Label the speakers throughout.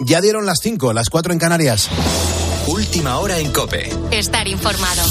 Speaker 1: Ya dieron las 5, las 4 en Canarias.
Speaker 2: Última hora en Cope.
Speaker 3: Estar informado.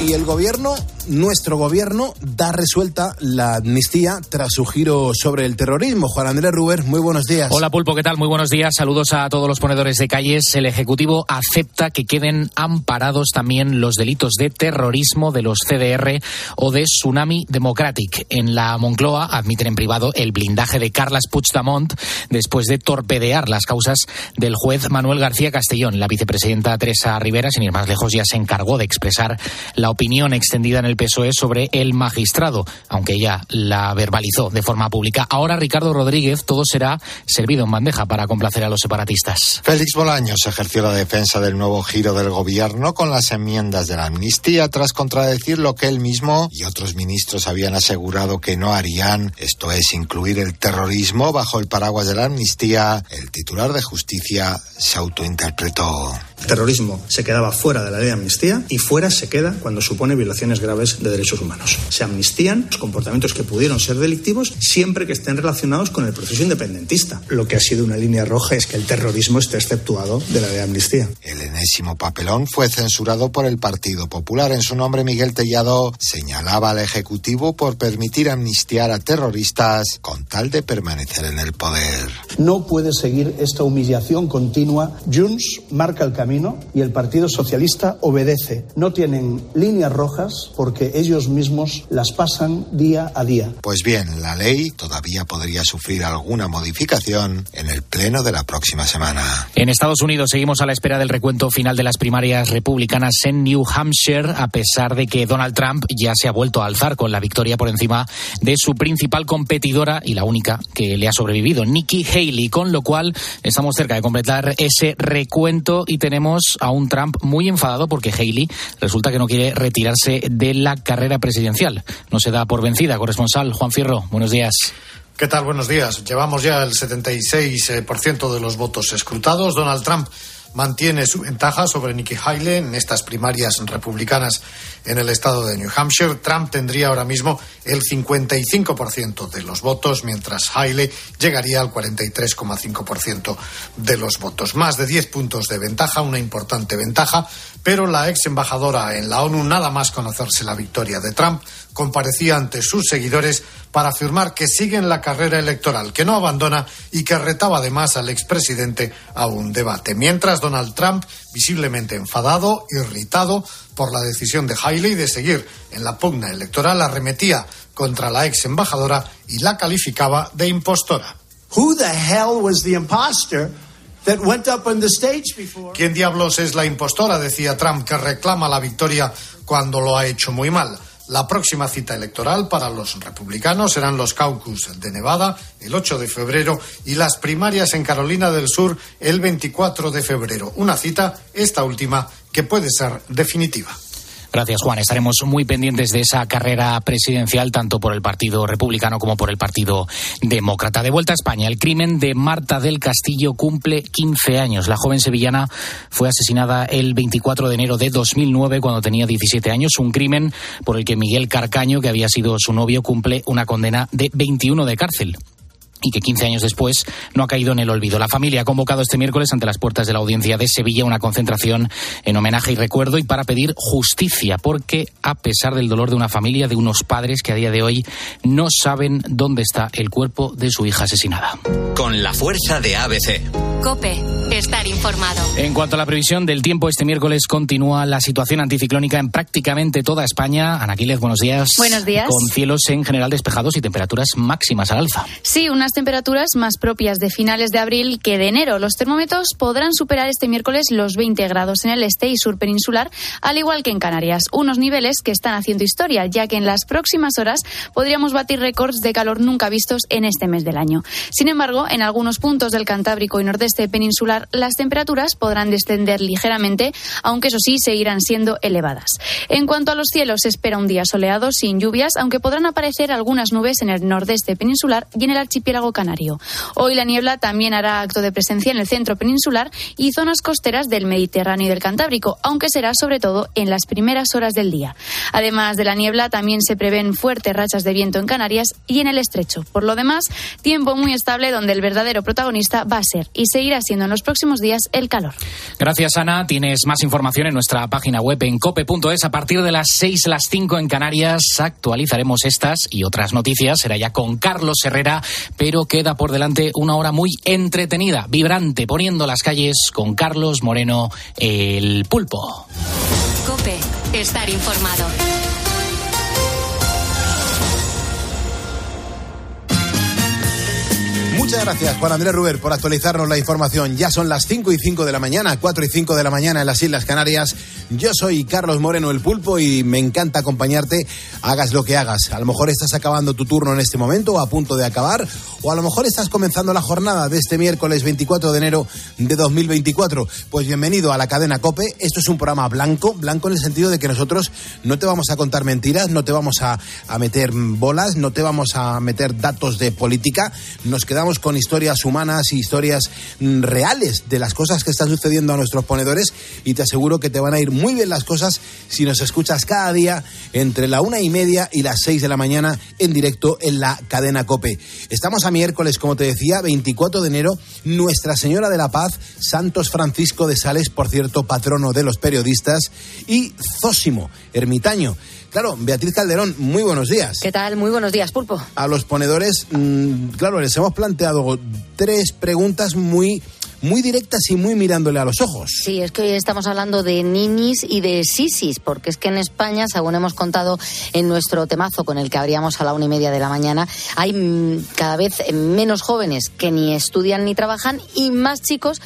Speaker 1: Y el gobierno, nuestro gobierno, da resuelta la amnistía tras su giro sobre el terrorismo. Juan Andrés Ruber, muy buenos días.
Speaker 4: Hola Pulpo, ¿qué tal? Muy buenos días. Saludos a todos los ponedores de calles. El Ejecutivo acepta que queden amparados también los delitos de terrorismo de los CDR o de Tsunami Democratic. En la Moncloa admiten en privado el blindaje de Carlas Puigdemont después de torpedear las causas del juez Manuel García Castellón. La vicepresidenta Teresa Rivera, sin ir más lejos, ya se encargó de expresar la opinión extendida en el PSOE sobre el magistrado, aunque ya la verbalizó de forma pública. Ahora Ricardo Rodríguez, todo será servido en bandeja para complacer a los separatistas.
Speaker 5: Félix Bolaños ejerció la defensa del nuevo giro del gobierno con las enmiendas de la amnistía tras contradecir lo que él mismo y otros ministros habían asegurado que no harían, esto es incluir el terrorismo bajo el paraguas de la amnistía. El titular de justicia se autointerpretó.
Speaker 6: El terrorismo se quedaba fuera de la ley de amnistía y fuera se queda cuando supone violaciones graves de derechos humanos. Se amnistían los comportamientos que pudieron ser delictivos siempre que estén relacionados con el proceso independentista. Lo que ha sido una línea roja es que el terrorismo esté exceptuado de la ley de amnistía.
Speaker 5: El enésimo papelón fue censurado por el Partido Popular. En su nombre, Miguel Tellado señalaba al Ejecutivo por permitir amnistiar a terroristas con tal de permanecer en el poder.
Speaker 6: No puede seguir esta humillación continua. Junts marca el camino y el Partido Socialista obedece. No tienen líneas rojas porque ellos mismos las pasan día a día.
Speaker 5: Pues bien, la ley todavía podría sufrir alguna modificación en el pleno de la próxima semana.
Speaker 4: En Estados Unidos seguimos a la espera del recuento final de las primarias republicanas en New Hampshire, a pesar de que Donald Trump ya se ha vuelto a alzar con la victoria por encima de su principal competidora y la única que le ha sobrevivido, Nikki Haley, con lo cual estamos cerca de completar ese recuento y tenemos a un Trump muy enfadado porque Haley resulta que no quiere retirarse de la carrera presidencial. No se da por vencida. Corresponsal Juan Fierro, buenos días.
Speaker 7: ¿Qué tal? Buenos días. Llevamos ya el 76% de los votos escrutados. Donald Trump mantiene su ventaja sobre Nikki Haley en estas primarias republicanas en el estado de New Hampshire. Trump tendría ahora mismo el 55% de los votos, mientras Haley llegaría al 43,5% de los votos. Más de 10 puntos de ventaja, una importante ventaja, pero la ex embajadora en la ONU, nada más conocerse la victoria de Trump, comparecía ante sus seguidores para afirmar que sigue en la carrera electoral, que no abandona y que retaba además al expresidente a un debate. Mientras Donald Trump, visiblemente enfadado, irritado por la decisión de Haley de seguir en la pugna electoral, arremetía contra la ex embajadora y la calificaba de impostora.
Speaker 8: Who the hell was the imposter that went up on the stage before?
Speaker 7: ¿Quién diablos es la impostora? decía Trump, que reclama la victoria cuando lo ha hecho muy mal. La próxima cita electoral para los republicanos serán los caucus de Nevada el 8 de febrero y las primarias en Carolina del Sur el 24 de febrero. Una cita, esta última, que puede ser definitiva.
Speaker 4: Gracias, Juan. Estaremos muy pendientes de esa carrera presidencial, tanto por el Partido Republicano como por el Partido Demócrata. De vuelta a España, el crimen de Marta del Castillo cumple 15 años. La joven sevillana fue asesinada el 24 de enero de 2009, cuando tenía 17 años. Un crimen por el que Miguel Carcaño, que había sido su novio, cumple una condena de 21 de cárcel y que 15 años después no ha caído en el olvido. La familia ha convocado este miércoles ante las puertas de la audiencia de Sevilla una concentración en homenaje y recuerdo y para pedir justicia, porque a pesar del dolor de una familia, de unos padres que a día de hoy no saben dónde está el cuerpo de su hija asesinada.
Speaker 2: Con la fuerza de ABC.
Speaker 3: Cope, estar informado.
Speaker 4: En cuanto a la previsión del tiempo, este miércoles continúa la situación anticiclónica en prácticamente toda España. Anaquiles, buenos días.
Speaker 9: Buenos días.
Speaker 4: Con cielos en general despejados y temperaturas máximas al alza.
Speaker 9: Sí, unas temperaturas más propias de finales de abril que de enero. Los termómetros podrán superar este miércoles los 20 grados en el este y sur peninsular, al igual que en Canarias. Unos niveles que están haciendo historia, ya que en las próximas horas podríamos batir récords de calor nunca vistos en este mes del año. Sin embargo, en algunos puntos del Cantábrico y nordeste peninsular peninsular, las temperaturas podrán descender ligeramente, aunque eso sí seguirán siendo elevadas. En cuanto a los cielos, se espera un día soleado sin lluvias, aunque podrán aparecer algunas nubes en el nordeste peninsular y en el archipiélago canario. Hoy la niebla también hará acto de presencia en el centro peninsular y zonas costeras del Mediterráneo y del Cantábrico, aunque será sobre todo en las primeras horas del día. Además de la niebla, también se prevén fuertes rachas de viento en Canarias y en el estrecho. Por lo demás, tiempo muy estable donde el verdadero protagonista va a ser y seguirá siendo en los próximos días el calor.
Speaker 4: Gracias, Ana. Tienes más información en nuestra página web en cope.es. A partir de las 6, las 5 en Canarias, actualizaremos estas y otras noticias. Será ya con Carlos Herrera, pero queda por delante una hora muy entretenida, vibrante, poniendo las calles con Carlos Moreno, el pulpo.
Speaker 3: Cope, estar informado.
Speaker 1: Muchas gracias, Juan Andrés Ruber, por actualizarnos la información. Ya son las 5 y 5 de la mañana, 4 y 5 de la mañana en las Islas Canarias. Yo soy Carlos Moreno, el pulpo, y me encanta acompañarte, hagas lo que hagas. A lo mejor estás acabando tu turno en este momento, o a punto de acabar, o a lo mejor estás comenzando la jornada de este miércoles 24 de enero de 2024. Pues bienvenido a la cadena Cope. Esto es un programa blanco, blanco en el sentido de que nosotros no te vamos a contar mentiras, no te vamos a, a meter bolas, no te vamos a meter datos de política. Nos quedamos con historias humanas y historias mm, reales de las cosas que están sucediendo a nuestros ponedores y te aseguro que te van a ir muy bien las cosas si nos escuchas cada día entre la una y media y las seis de la mañana en directo en la cadena Cope. Estamos a miércoles, como te decía, 24 de enero, Nuestra Señora de la Paz, Santos Francisco de Sales, por cierto, patrono de los periodistas, y Zósimo, ermitaño. Claro, Beatriz Calderón, muy buenos días.
Speaker 10: ¿Qué tal? Muy buenos días, Pulpo.
Speaker 1: A los ponedores, mmm, claro, les hemos planteado tres preguntas muy muy directas y muy mirándole a los ojos.
Speaker 10: Sí, es que hoy estamos hablando de ninis y de sisis, porque es que en España, según hemos contado en nuestro temazo con el que abríamos a la una y media de la mañana, hay mm, cada vez menos jóvenes que ni estudian ni trabajan y más chicos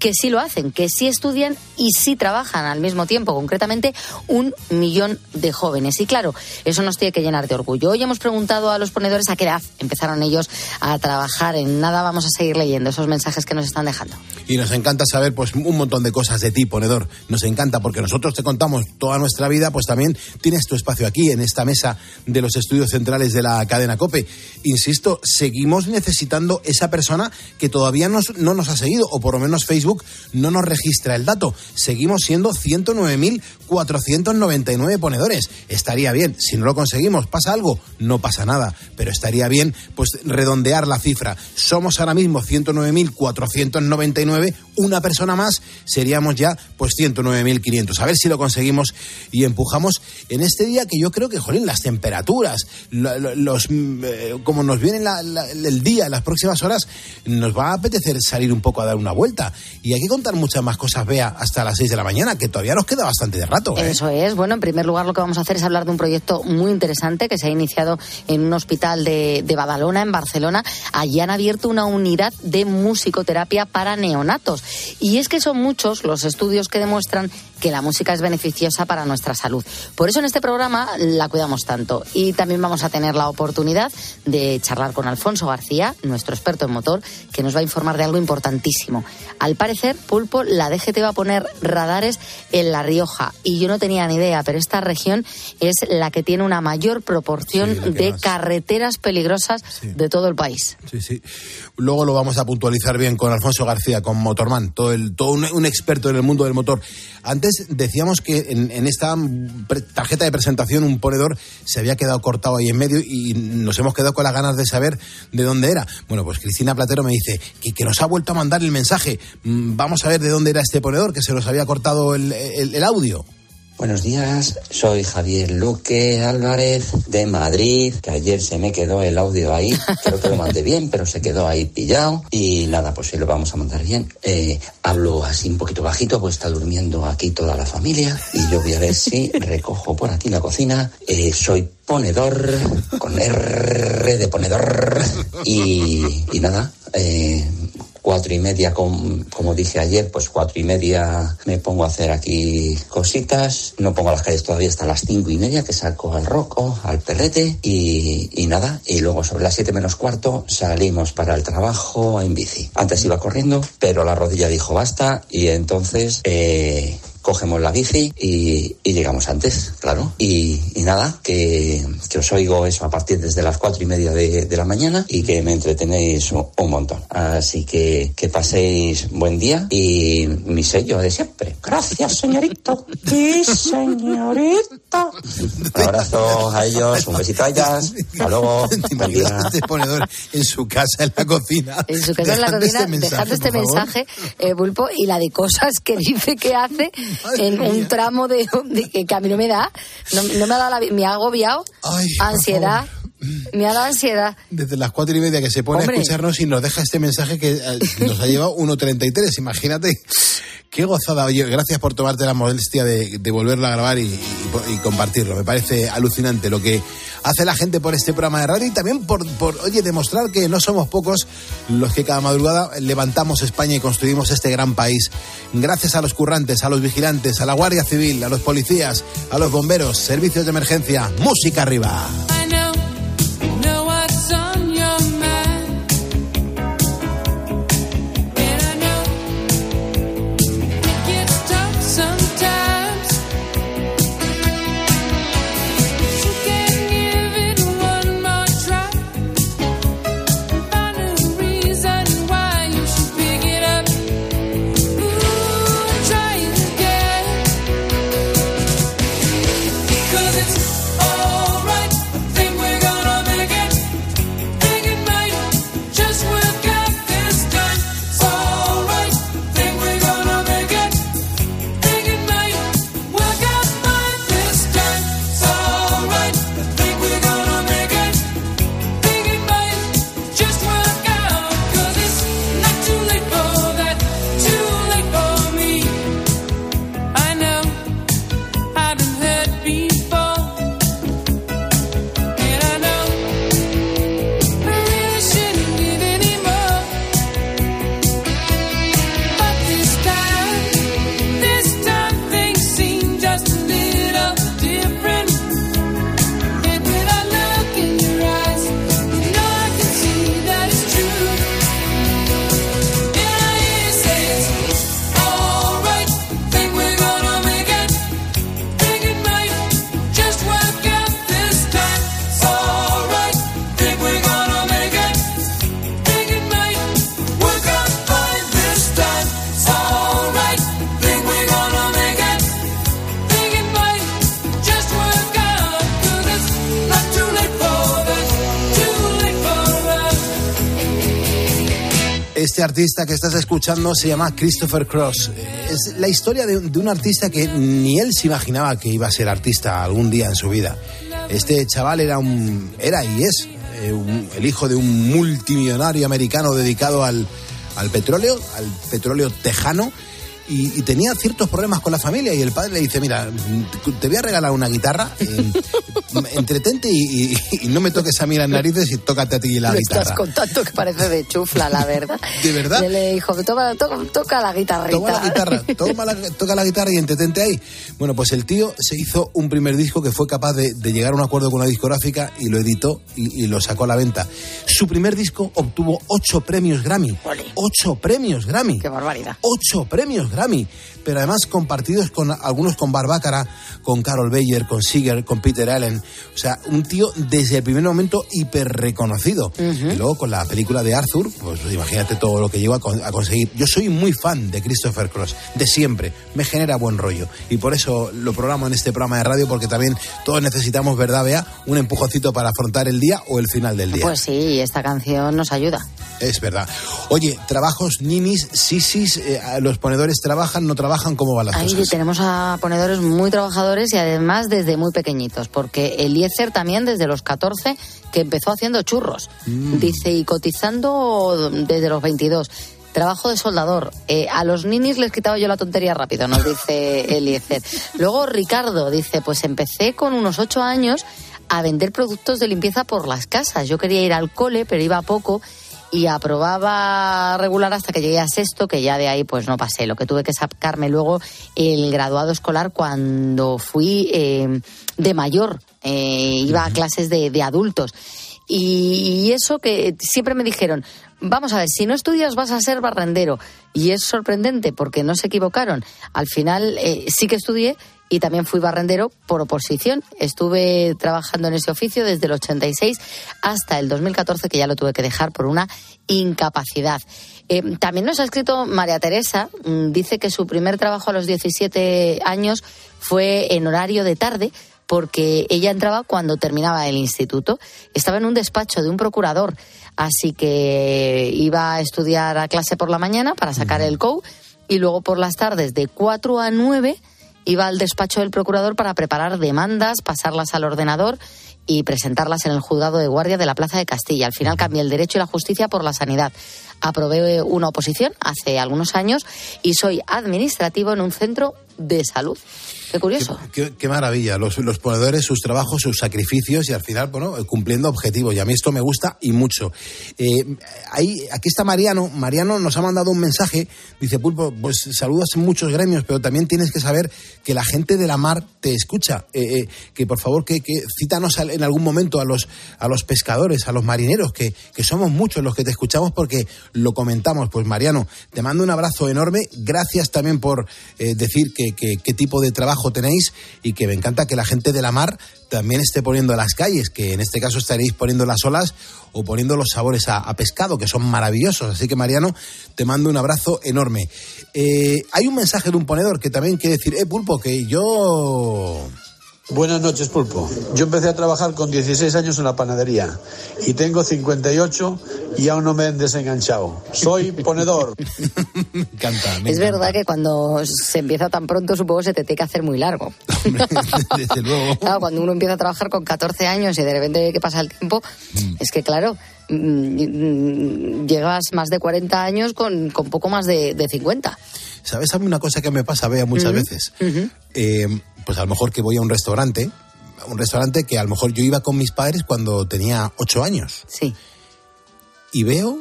Speaker 10: que sí lo hacen, que sí estudian y sí trabajan al mismo tiempo, concretamente un millón de jóvenes. Y claro, eso nos tiene que llenar de orgullo. Hoy hemos preguntado a los ponedores a qué edad empezaron ellos a trabajar. En nada vamos a seguir leyendo esos mensajes que nos están dejando.
Speaker 1: Y nos encanta saber pues un montón de cosas de ti, ponedor. Nos encanta porque nosotros te contamos toda nuestra vida, pues también tienes tu espacio aquí en esta mesa de los estudios centrales de la cadena COPE. Insisto, seguimos necesitando esa persona que todavía nos, no nos ha seguido, o por lo menos Facebook no nos registra el dato. Seguimos siendo 109.499 ponedores. Estaría bien. Si no lo conseguimos, ¿pasa algo? No pasa nada. Pero estaría bien, pues, redondear la cifra. Somos ahora mismo 109.499. Una persona más seríamos ya, pues, 109.500. A ver si lo conseguimos y empujamos en este día que yo creo que, jolín, las temperaturas, los, eh, como nos viene la, la, el día, las próximas horas, nos va a apetecer salir un poco a dar una vuelta. Y hay que contar muchas más cosas, vea, hasta las 6 de la mañana, que todavía nos queda bastante de rato. ¿eh?
Speaker 10: Eso es. Bueno, en primer lugar, lo que vamos a hacer es hablar de un proyecto muy interesante que se ha iniciado en un hospital de, de Badalona, en Barcelona. Allí han abierto una unidad de musicoterapia para neonatos. Y es que son muchos los estudios que demuestran que la música es beneficiosa para nuestra salud. Por eso en este programa la cuidamos tanto. Y también vamos a tener la oportunidad de charlar con Alfonso García, nuestro experto en motor, que nos va a informar de algo importantísimo. Al parecer, Pulpo, la DGT va a poner radares en La Rioja. Y yo no tenía ni idea, pero esta región es la que tiene una mayor proporción
Speaker 1: Sí,
Speaker 10: de
Speaker 1: más.
Speaker 10: carreteras peligrosas
Speaker 1: Sí.
Speaker 10: de todo el país.
Speaker 1: Sí, sí. Luego lo vamos a puntualizar bien con Alfonso García, con Motorman, todo, el, todo un, un experto en el mundo del motor. Antes decíamos que en, esta tarjeta de presentación un ponedor se había quedado cortado ahí en medio y nos hemos quedado con las ganas de saber de dónde era. Bueno, pues Cristina Platero me dice que, nos ha vuelto a mandar el mensaje. Mm, Vamos a ver de dónde era este ponedor, que se nos había cortado el audio.
Speaker 11: Buenos días, soy Javier Luque Álvarez de Madrid, que ayer se me quedó el audio ahí, creo que lo mandé bien, pero se quedó ahí pillado y nada, pues sí lo vamos a mandar bien. Eh, hablo así un poquito bajito, pues está durmiendo aquí toda la familia y yo voy a ver si recojo por aquí la cocina. Eh, soy ponedor, con R de ponedor y, y nada, eh, cuatro y media, com- como dije ayer, pues cuatro y media me pongo a hacer aquí cositas. No pongo las calles todavía hasta las cinco y media, que saco al roco, al perrete y, y nada. Y luego sobre las siete menos cuarto salimos para el trabajo en bici. Antes iba corriendo, pero la rodilla dijo basta y entonces eh, cogemos la bici y, y llegamos antes, claro. Y, y nada, que, os oigo eso a partir desde las cuatro y media de, la mañana y que me entretenéis un, montón. Así que que paséis buen día y mi sello de siempre. Gracias, señorito. Sí, señorito. Un abrazo a ellos, un besito a ellas. Hasta luego.
Speaker 1: Este ponedor en su casa, en la cocina.
Speaker 10: En su casa en la cocina,
Speaker 1: este mensaje,
Speaker 10: dejando este mensaje, eh, Pulpo, y la de cosas que dice que hace
Speaker 1: Madre
Speaker 10: en un tramo de, de que, a mí no me da, no, no me ha dado la, me ha agobiado,
Speaker 1: Ay, por
Speaker 10: ansiedad, me ha dado ansiedad.
Speaker 1: Desde las cuatro y media que se pone
Speaker 10: Hombre.
Speaker 1: a escucharnos y nos deja este mensaje que eh, nos ha llevado 1.33. Imagínate. Qué gozada. Oye, gracias por tomarte la modestia de, de volverlo a grabar y, y- y compartirlo. Me parece alucinante lo que hace la gente por este programa de radio y también por, por, oye, demostrar que no somos pocos los que cada madrugada levantamos España y construimos este gran país. Gracias a los currantes, a los vigilantes, a la Guardia Civil, a los policías, a los bomberos, servicios de emergencia. Música arriba. Artista que estás escuchando se llama Christopher Cross. Es la historia de, un artista que ni él se imaginaba que iba a ser artista algún día en su vida. Este chaval era un era y es eh, el hijo de un multimillonario americano dedicado al, al petróleo, al petróleo tejano. Y, y tenía ciertos problemas con la familia y el padre le dice, mira, te voy a regalar una guitarra, eh, entretente y, y- y no me toques a mí las narices y tócate a ti la
Speaker 10: Lo
Speaker 1: guitarra.
Speaker 10: estás contando que parece de chufla, la verdad.
Speaker 1: ¿De verdad?
Speaker 10: Y él le dijo, toca, la guitarrita.
Speaker 1: Toma la guitarra, toma la- toca la guitarra y entretente ahí. Bueno, pues el tío se hizo un primer disco que fue capaz de, de llegar a un acuerdo con una discográfica y lo editó y, y lo sacó a la venta. Su primer disco obtuvo ocho premios Grammy. Ocho premios Grammy.
Speaker 10: Qué barbaridad.
Speaker 1: Ocho premios Grammy. Pero además compartidos con algunos con Barbácara, con Carol Bayer, con Seeger, con Peter Allen. O sea, un tío desde el primer momento hiper reconocido. Y luego con la película de Arthur, pues imagínate todo lo que llegó a, con- a conseguir. Yo soy muy fan de Christopher Cross, de siempre. Me genera buen rollo. Y por eso lo programo en este programa de radio, porque también todos necesitamos, ¿verdad, Bea? Un empujoncito para afrontar el día o el final del día.
Speaker 10: Pues sí, esta canción nos ayuda.
Speaker 1: Es verdad. Oye, trabajos, ninis, sisis, eh, los ponedores trabajan, no trabajan, ¿cómo van las
Speaker 10: Ahí
Speaker 1: cosas?
Speaker 10: tenemos a ponedores muy trabajadores y además desde muy pequeñitos, porque Eliezer también desde los 14 que empezó haciendo churros.
Speaker 1: Mm.
Speaker 10: Dice, y cotizando desde los 22. Trabajo de soldador. Eh, a los ninis les quitaba yo la tontería rápido, nos dice Eliezer. Luego Ricardo dice, pues empecé con unos 8 años a vender productos de limpieza por las casas. Yo quería ir al cole, pero iba poco y aprobaba regular hasta que llegué a sexto, que ya de ahí pues no pasé. Lo que tuve que sacarme luego el graduado escolar cuando fui eh, de mayor, eh, iba a clases de, de adultos. Y, y eso que siempre me dijeron, vamos a ver, si no estudias vas a ser barrendero. Y es sorprendente porque no se equivocaron. Al final eh, sí que estudié y también fui barrendero por oposición. Estuve trabajando en ese oficio desde el 86 hasta el 2014, que ya lo tuve que dejar por una incapacidad. Eh, también nos ha escrito María Teresa, mm, dice que su primer trabajo a los 17 años fue en horario de tarde porque ella entraba cuando terminaba el instituto. Estaba en un despacho de un procurador, así que iba a estudiar a clase por la mañana para sacar el COU y luego por las tardes de 4 a 9 iba al despacho del procurador para preparar demandas, pasarlas al ordenador y presentarlas en el juzgado de guardia de la Plaza de Castilla. Al final cambié el derecho y la justicia por la sanidad. Aprobé una oposición hace algunos años y soy administrativo en un centro de salud. Qué curioso.
Speaker 1: Qué, qué maravilla, los, los ponedores, sus trabajos, sus sacrificios y al final, bueno, cumpliendo objetivos. Y a mí esto me gusta y mucho. Eh, ahí, aquí está Mariano. Mariano nos ha mandado un mensaje. Dice, Pulpo, pues saludas en muchos gremios, pero también tienes que saber que la gente de la mar te escucha. Eh, eh, que por favor, que, que cítanos en algún momento a los, a los pescadores, a los marineros, que, que somos muchos los que te escuchamos porque lo comentamos. Pues Mariano, te mando un abrazo enorme. Gracias también por eh, decir que, qué tipo de trabajo tenéis y que me encanta que la gente de la mar también esté poniendo las calles, que en este caso estaréis poniendo las olas o poniendo los sabores a, a pescado, que son maravillosos. Así que Mariano, te mando un abrazo enorme. Eh, hay un mensaje de un ponedor que también quiere decir, eh, Pulpo, que yo...
Speaker 12: Buenas noches, Pulpo. Yo empecé a trabajar con 16 años en la panadería y tengo 58 y aún no me he desenganchado. Soy ponedor.
Speaker 1: me encanta. me
Speaker 10: Es
Speaker 1: encanta.
Speaker 10: verdad que cuando se empieza tan pronto, supongo se te tiene que hacer muy largo.
Speaker 1: Desde luego.
Speaker 10: Claro, cuando uno empieza a trabajar con 14 años y de repente ve que pasa el tiempo, es que claro, mm, llegas más de 40 años con, con poco más de, de 50.
Speaker 1: ¿Sabes a mí una cosa que me pasa, Bea, muchas veces? Eh, pues a lo mejor que voy a un restaurante, un restaurante que a lo mejor yo iba con mis padres cuando tenía ocho años.
Speaker 10: Sí.
Speaker 1: Y veo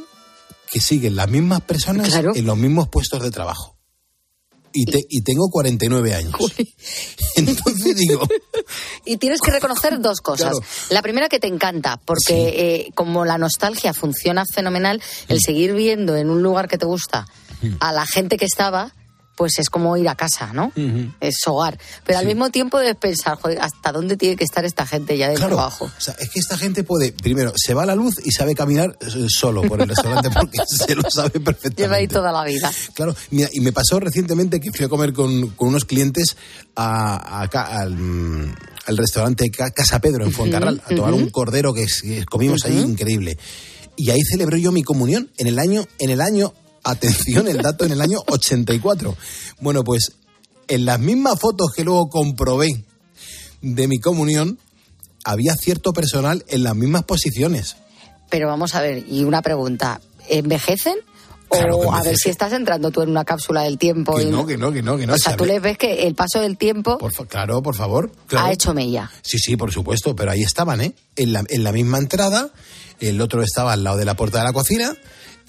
Speaker 1: que siguen las mismas personas
Speaker 10: Claro.
Speaker 1: en los mismos puestos de trabajo. Y, te- y tengo 49 años. Entonces digo,
Speaker 10: Y tienes que reconocer dos cosas.
Speaker 1: Claro.
Speaker 10: La primera que te encanta, porque eh, como la nostalgia funciona fenomenal, el seguir viendo en un lugar que te gusta a la gente que estaba, pues es como ir a casa, ¿no? Es hogar. Pero al mismo tiempo debes pensar, joder, ¿hasta dónde tiene que estar esta gente ya de
Speaker 1: Claro.
Speaker 10: trabajo?
Speaker 1: o sea, es que esta gente puede, primero, se va a la luz y sabe caminar eh, solo por el restaurante porque se lo sabe perfectamente.
Speaker 10: Lleva ahí toda la vida.
Speaker 1: Claro, mira, y me pasó recientemente que fui a comer con, con unos clientes a, a ca- al, al restaurante Ca- Casa Pedro en Fuencarral a tomar un cordero que, comimos ahí
Speaker 10: Ujú.
Speaker 1: increíble. Y ahí celebré yo mi comunión en el año, en el año, atención, el dato en el año 84. Bueno, pues en las mismas fotos que luego comprobé de mi comunión, había cierto personal en las mismas posiciones.
Speaker 10: Pero vamos a ver, y una pregunta, ¿envejecen? O
Speaker 1: Claro que
Speaker 10: a ver si estás entrando tú en una cápsula del tiempo.
Speaker 1: Que
Speaker 10: y
Speaker 1: no, que no, que no, que no.
Speaker 10: o sea, tú les ves que el paso del tiempo
Speaker 1: Por fa- claro, por favor. claro.
Speaker 10: ha hecho mella.
Speaker 1: Sí, sí, por supuesto, pero ahí estaban, ¿eh? En la, en la misma entrada, el otro estaba al lado de la puerta de la cocina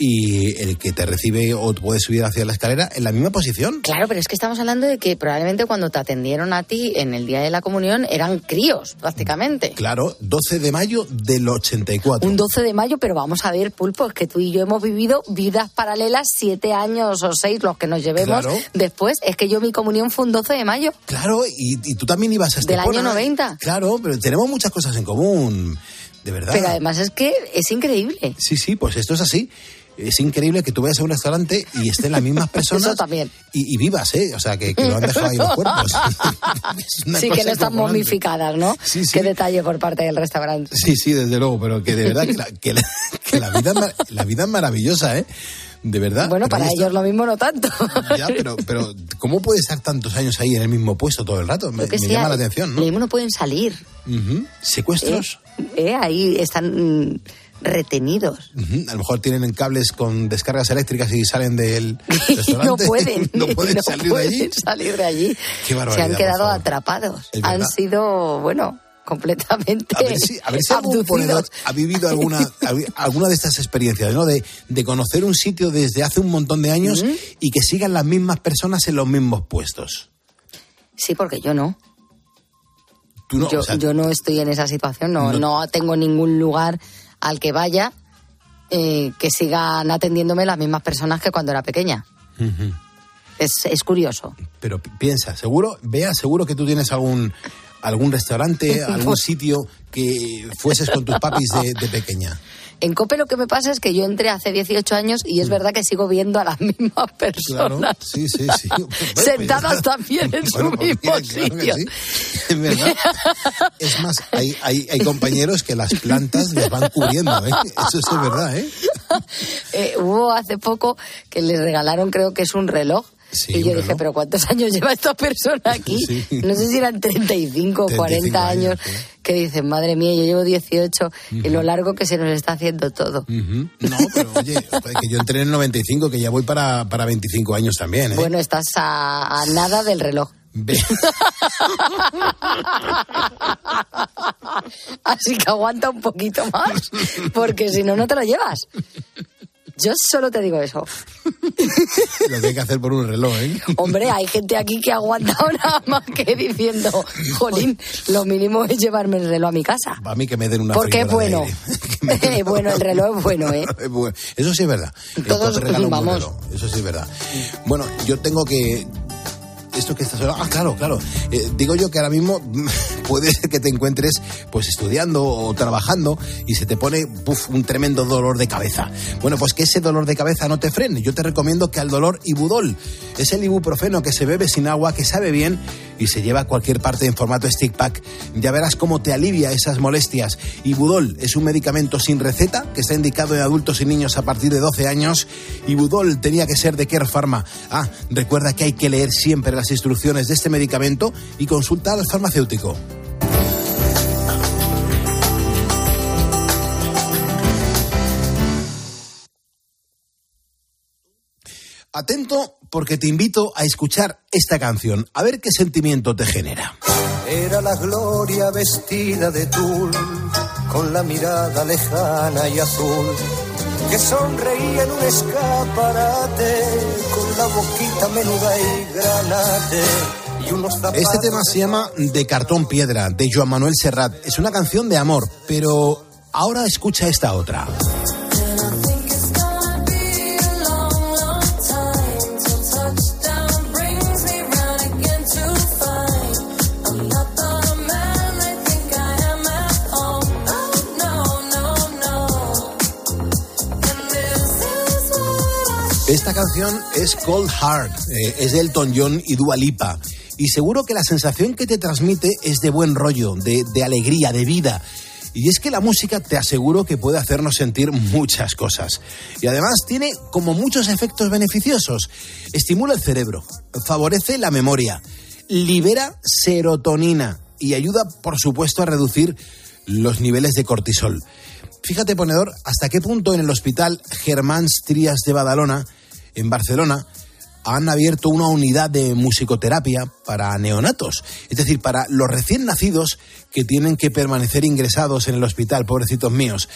Speaker 1: y el que te recibe o puede subir hacia la escalera en la misma posición.
Speaker 10: Claro, pero es que estamos hablando de que probablemente cuando te atendieron a ti en el día de la comunión eran críos, prácticamente.
Speaker 1: Claro, 12 de mayo del 84.
Speaker 10: Un 12 de mayo, pero vamos a ver, Pulpo, es que tú y yo hemos vivido vidas paralelas, siete años o seis, los que nos llevemos
Speaker 1: Claro.
Speaker 10: después. Es que yo mi comunión fue un 12 de mayo.
Speaker 1: Claro, y, y tú también ibas a
Speaker 10: Del año
Speaker 1: Estepona.
Speaker 10: 90.
Speaker 1: Claro, pero tenemos muchas cosas en común, de verdad.
Speaker 10: Pero además es que es increíble.
Speaker 1: Sí, sí, pues esto es así. Es increíble que tú vayas a un restaurante y estén las mismas personas.
Speaker 10: Eso también.
Speaker 1: Y, y vivas, ¿eh? O sea, que, que lo han dejado ahí los cuerpos.
Speaker 10: Sí, que no están momificadas, ¿no?
Speaker 1: Sí, sí.
Speaker 10: Qué detalle por parte del restaurante.
Speaker 1: Sí, sí, desde luego, pero que de verdad que la, que la, que la vida, la vida es maravillosa, ¿eh? De verdad.
Speaker 10: Bueno, para
Speaker 1: está-
Speaker 10: ellos lo mismo no tanto.
Speaker 1: Ya, pero, pero ¿cómo puede estar tantos años ahí en el mismo puesto todo el rato? Me,
Speaker 10: sea,
Speaker 1: llama la atención, ¿no?
Speaker 10: Lo mismo no pueden salir.
Speaker 1: ¿Secuestros?
Speaker 10: Eh, ahí están retenidos.
Speaker 1: Ujú. A lo mejor tienen cables con descargas eléctricas y salen del restaurante.
Speaker 10: no pueden.
Speaker 1: no pueden salir de allí.
Speaker 10: pueden salir de allí.
Speaker 1: Qué barbaridad,
Speaker 10: Se han quedado atrapados. Han sido, bueno, completamente
Speaker 1: A ver si, a ver si algún ponedor ha vivido alguna, alguna de estas experiencias, ¿no? De, de conocer un sitio desde hace un montón de años y que sigan las mismas personas en los mismos puestos.
Speaker 10: Sí, porque yo no.
Speaker 1: Tú no,
Speaker 10: yo,
Speaker 1: o sea,
Speaker 10: yo no estoy en esa situación, no,
Speaker 1: No-
Speaker 10: no tengo ningún lugar al que vaya eh, que sigan atendiéndome las mismas personas que cuando era pequeña. Es, es curioso.
Speaker 1: Pero pi- piensa, seguro, vea, seguro que tú tienes algún algún restaurante, algún sitio que fueses con tus papis de, de pequeña.
Speaker 10: En COPE lo que me pasa es que yo entré hace 18 años y es verdad que sigo viendo a las mismas
Speaker 1: Mm. Claro,
Speaker 10: personas.
Speaker 1: sí, sí, sí. Pues
Speaker 10: Sentadas también en su
Speaker 1: pues
Speaker 10: mismo
Speaker 1: mira, claro que
Speaker 10: sitio.
Speaker 1: sí. Es verdad. Es más, hay, hay, hay compañeros que las plantas les van cubriendo, ¿eh? Eso es verdad, ¿eh?
Speaker 10: Eh, hubo hace poco que les regalaron, creo que es un reloj.
Speaker 1: Sí,
Speaker 10: y yo dije,
Speaker 1: reloj.
Speaker 10: pero ¿cuántos años lleva esta persona aquí?
Speaker 1: Sí.
Speaker 10: No sé si eran 35 o
Speaker 1: 35
Speaker 10: 40 años,
Speaker 1: años, sí.
Speaker 10: que dicen, madre mía, yo llevo 18 y lo largo que se nos está haciendo todo.
Speaker 1: Ujú. No, pero oye, que yo entré en el 95, que ya voy para, para 25 años también, ¿eh?
Speaker 10: Bueno, estás a, a nada del reloj.
Speaker 1: Ve-
Speaker 10: Así que aguanta un poquito más, porque si no, no te lo llevas. Yo solo te digo eso.
Speaker 1: lo que hay que hacer por un reloj, ¿eh?
Speaker 10: Hombre, hay gente aquí que ha aguantado nada más que diciendo, jolín, lo mínimo es llevarme el reloj a mi casa.
Speaker 1: Para mí que me den una
Speaker 10: Porque es bueno.
Speaker 1: den-
Speaker 10: bueno, el reloj es bueno, ¿eh?
Speaker 1: Es. Eso sí es verdad.
Speaker 10: Todos, vamos.
Speaker 1: reloj. Eso sí es verdad. Bueno, yo tengo que. Esto que estás Ah, claro, claro. Eh, digo yo que ahora mismo puede ser que te encuentres pues estudiando o trabajando y se te pone un tremendo dolor de cabeza. Bueno, pues que ese dolor de cabeza no te frene. Yo te recomiendo que al dolor Ibudol. Es el ibuprofeno que se bebe sin agua, que sabe bien y se lleva a cualquier parte en formato stick pack. Ya verás cómo te alivia esas molestias. Ibudol es un medicamento sin receta que está indicado en adultos y niños a partir de 12 años. Ibudol tenía que ser de Care Pharma. Ah, recuerda que hay que leer siempre las instrucciones de este medicamento y consultar al farmacéutico. Atento porque te invito a escuchar esta canción, a ver qué sentimiento te genera.
Speaker 13: Era la gloria vestida de tul, con la mirada lejana y azul, que sonreía en un escaparate, con la boquita menuda y granate.
Speaker 1: Este tema se llama De cartón piedra, de Joan Manuel Serrat. Es una canción de amor, pero ahora escucha esta otra. Esta canción es Cold Heart, eh, es de Elton John y Dua Lipa. Y seguro que la sensación que te transmite es de buen rollo, de, alegría, de vida. Y es que la música te aseguro que puede hacernos sentir muchas cosas. Y además tiene como muchos efectos beneficiosos. Estimula el cerebro, favorece la memoria, libera serotonina y ayuda, por supuesto, a reducir los niveles de cortisol. Fíjate, ponedor, hasta qué punto en el hospital Germán Trías de Badalona, en Barcelona, han abierto una unidad de musicoterapia para neonatos, es decir, para los recién nacidos que tienen que permanecer ingresados en el hospital, pobrecitos míos.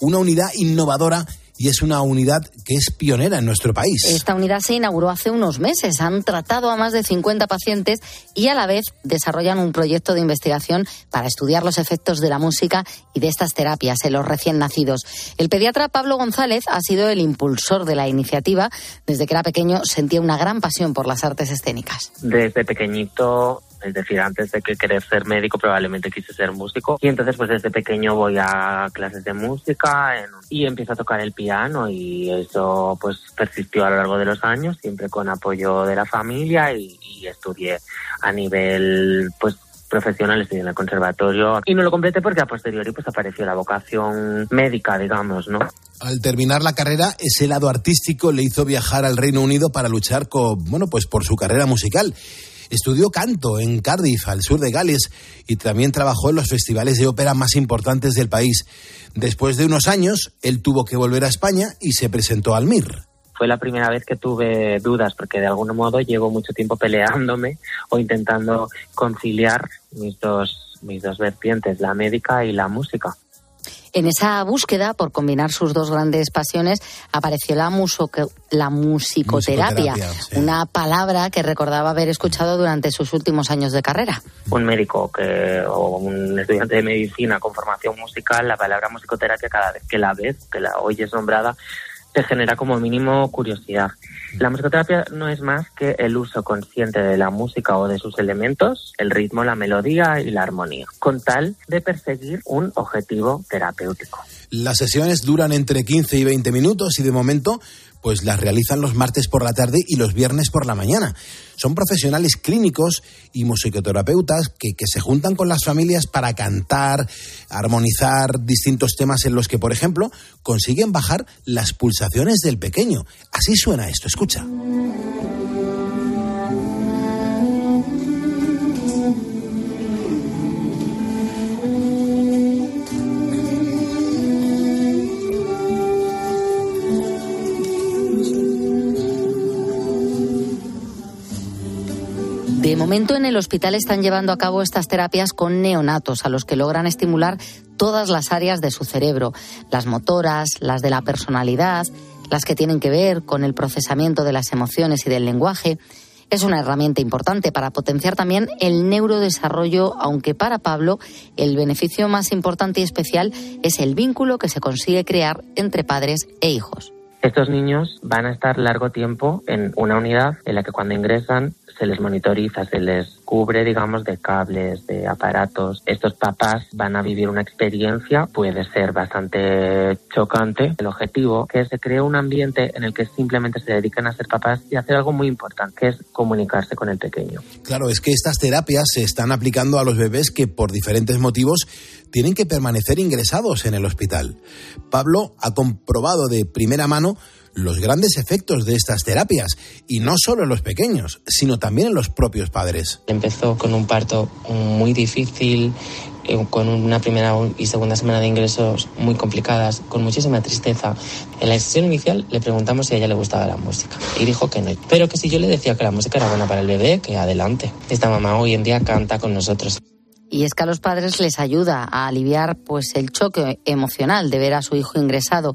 Speaker 1: Una unidad innovadora y es una unidad que es pionera en nuestro país.
Speaker 10: Esta unidad se inauguró hace unos meses. Han tratado a más de 50 pacientes y a la vez desarrollan un proyecto de investigación para estudiar los efectos de la música y de estas terapias en los recién nacidos. El pediatra Pablo González ha sido el impulsor de la iniciativa. Desde que era pequeño sentía una gran pasión por las artes escénicas.
Speaker 14: Desde pequeñito, es decir, antes de que querer ser médico probablemente quise ser músico y entonces pues desde pequeño voy a clases de música en- y empiezo a tocar el piano y eso pues persistió a lo largo de los años, siempre con apoyo de la familia y, y estudié a nivel pues profesional, estudié en el conservatorio y no lo completé porque a posteriori pues apareció la vocación médica, digamos, ¿no?
Speaker 1: Al terminar la carrera, ese lado artístico le hizo viajar al Reino Unido para luchar con, bueno, pues por su carrera musical. Estudió canto en Cardiff, al sur de Gales, y también trabajó en los festivales de ópera más importantes del país. Después de unos años, él tuvo que volver a España y se presentó al MIR.
Speaker 14: fue la primera vez que tuve dudas porque de algún modo llevo mucho tiempo peleándome o intentando conciliar mis dos mis dos vertientes, la médica y la música.
Speaker 10: En esa búsqueda por combinar sus dos grandes pasiones apareció la, musoque- la musicoterapia,
Speaker 14: Musicoterapia, sí.
Speaker 10: una palabra que recordaba haber escuchado durante sus últimos años de carrera.
Speaker 14: Un médico que, o un estudiante de medicina con formación musical, la palabra musicoterapia cada vez que la ves, que la oyes nombrada, te genera como mínimo curiosidad. La musicoterapia no es más que el uso consciente de la música o de sus elementos, el ritmo, la melodía y la armonía, con tal de perseguir un objetivo terapéutico.
Speaker 1: Las sesiones duran entre 15 y 20 minutos y de momento pues las realizan los martes por la tarde y los viernes por la mañana. Son profesionales clínicos y musicoterapeutas que, que se juntan con las familias para cantar, armonizar distintos temas en los que, por ejemplo, consiguen bajar las pulsaciones del pequeño. Así suena esto, escucha.
Speaker 10: Momento en el hospital están llevando a cabo estas terapias con neonatos, a los que logran estimular todas las áreas de su cerebro, las motoras, las de la personalidad, las que tienen que ver con el procesamiento de las emociones y del lenguaje. Es una herramienta importante para potenciar también el neurodesarrollo, aunque para Pablo el beneficio más importante y especial es el vínculo que se consigue crear entre padres e hijos.
Speaker 14: Estos niños van a estar largo tiempo en una unidad en la que cuando ingresan se les monitoriza, se les cubre, digamos, de cables, de aparatos. Estos papás van a vivir una experiencia, puede ser bastante chocante. El objetivo que se cree un ambiente en el que simplemente se dedican a ser papás y hacer algo muy importante, que es comunicarse con el pequeño.
Speaker 1: Claro, es que estas terapias se están aplicando a los bebés que por diferentes motivos tienen que permanecer ingresados en el hospital. Pablo ha comprobado de primera mano los grandes efectos de estas terapias, y no solo en los pequeños, sino también en los propios padres.
Speaker 15: Empezó con un parto muy difícil, eh, con una primera y segunda semana de ingresos muy complicadas, con muchísima tristeza. En la sesión inicial le preguntamos si a ella le gustaba la música y dijo que no. Pero que si yo le decía que la música era buena para el bebé, que adelante. Esta mamá hoy en día canta con nosotros.
Speaker 10: Y es que a los padres les ayuda a aliviar pues el choque emocional de ver a su hijo ingresado.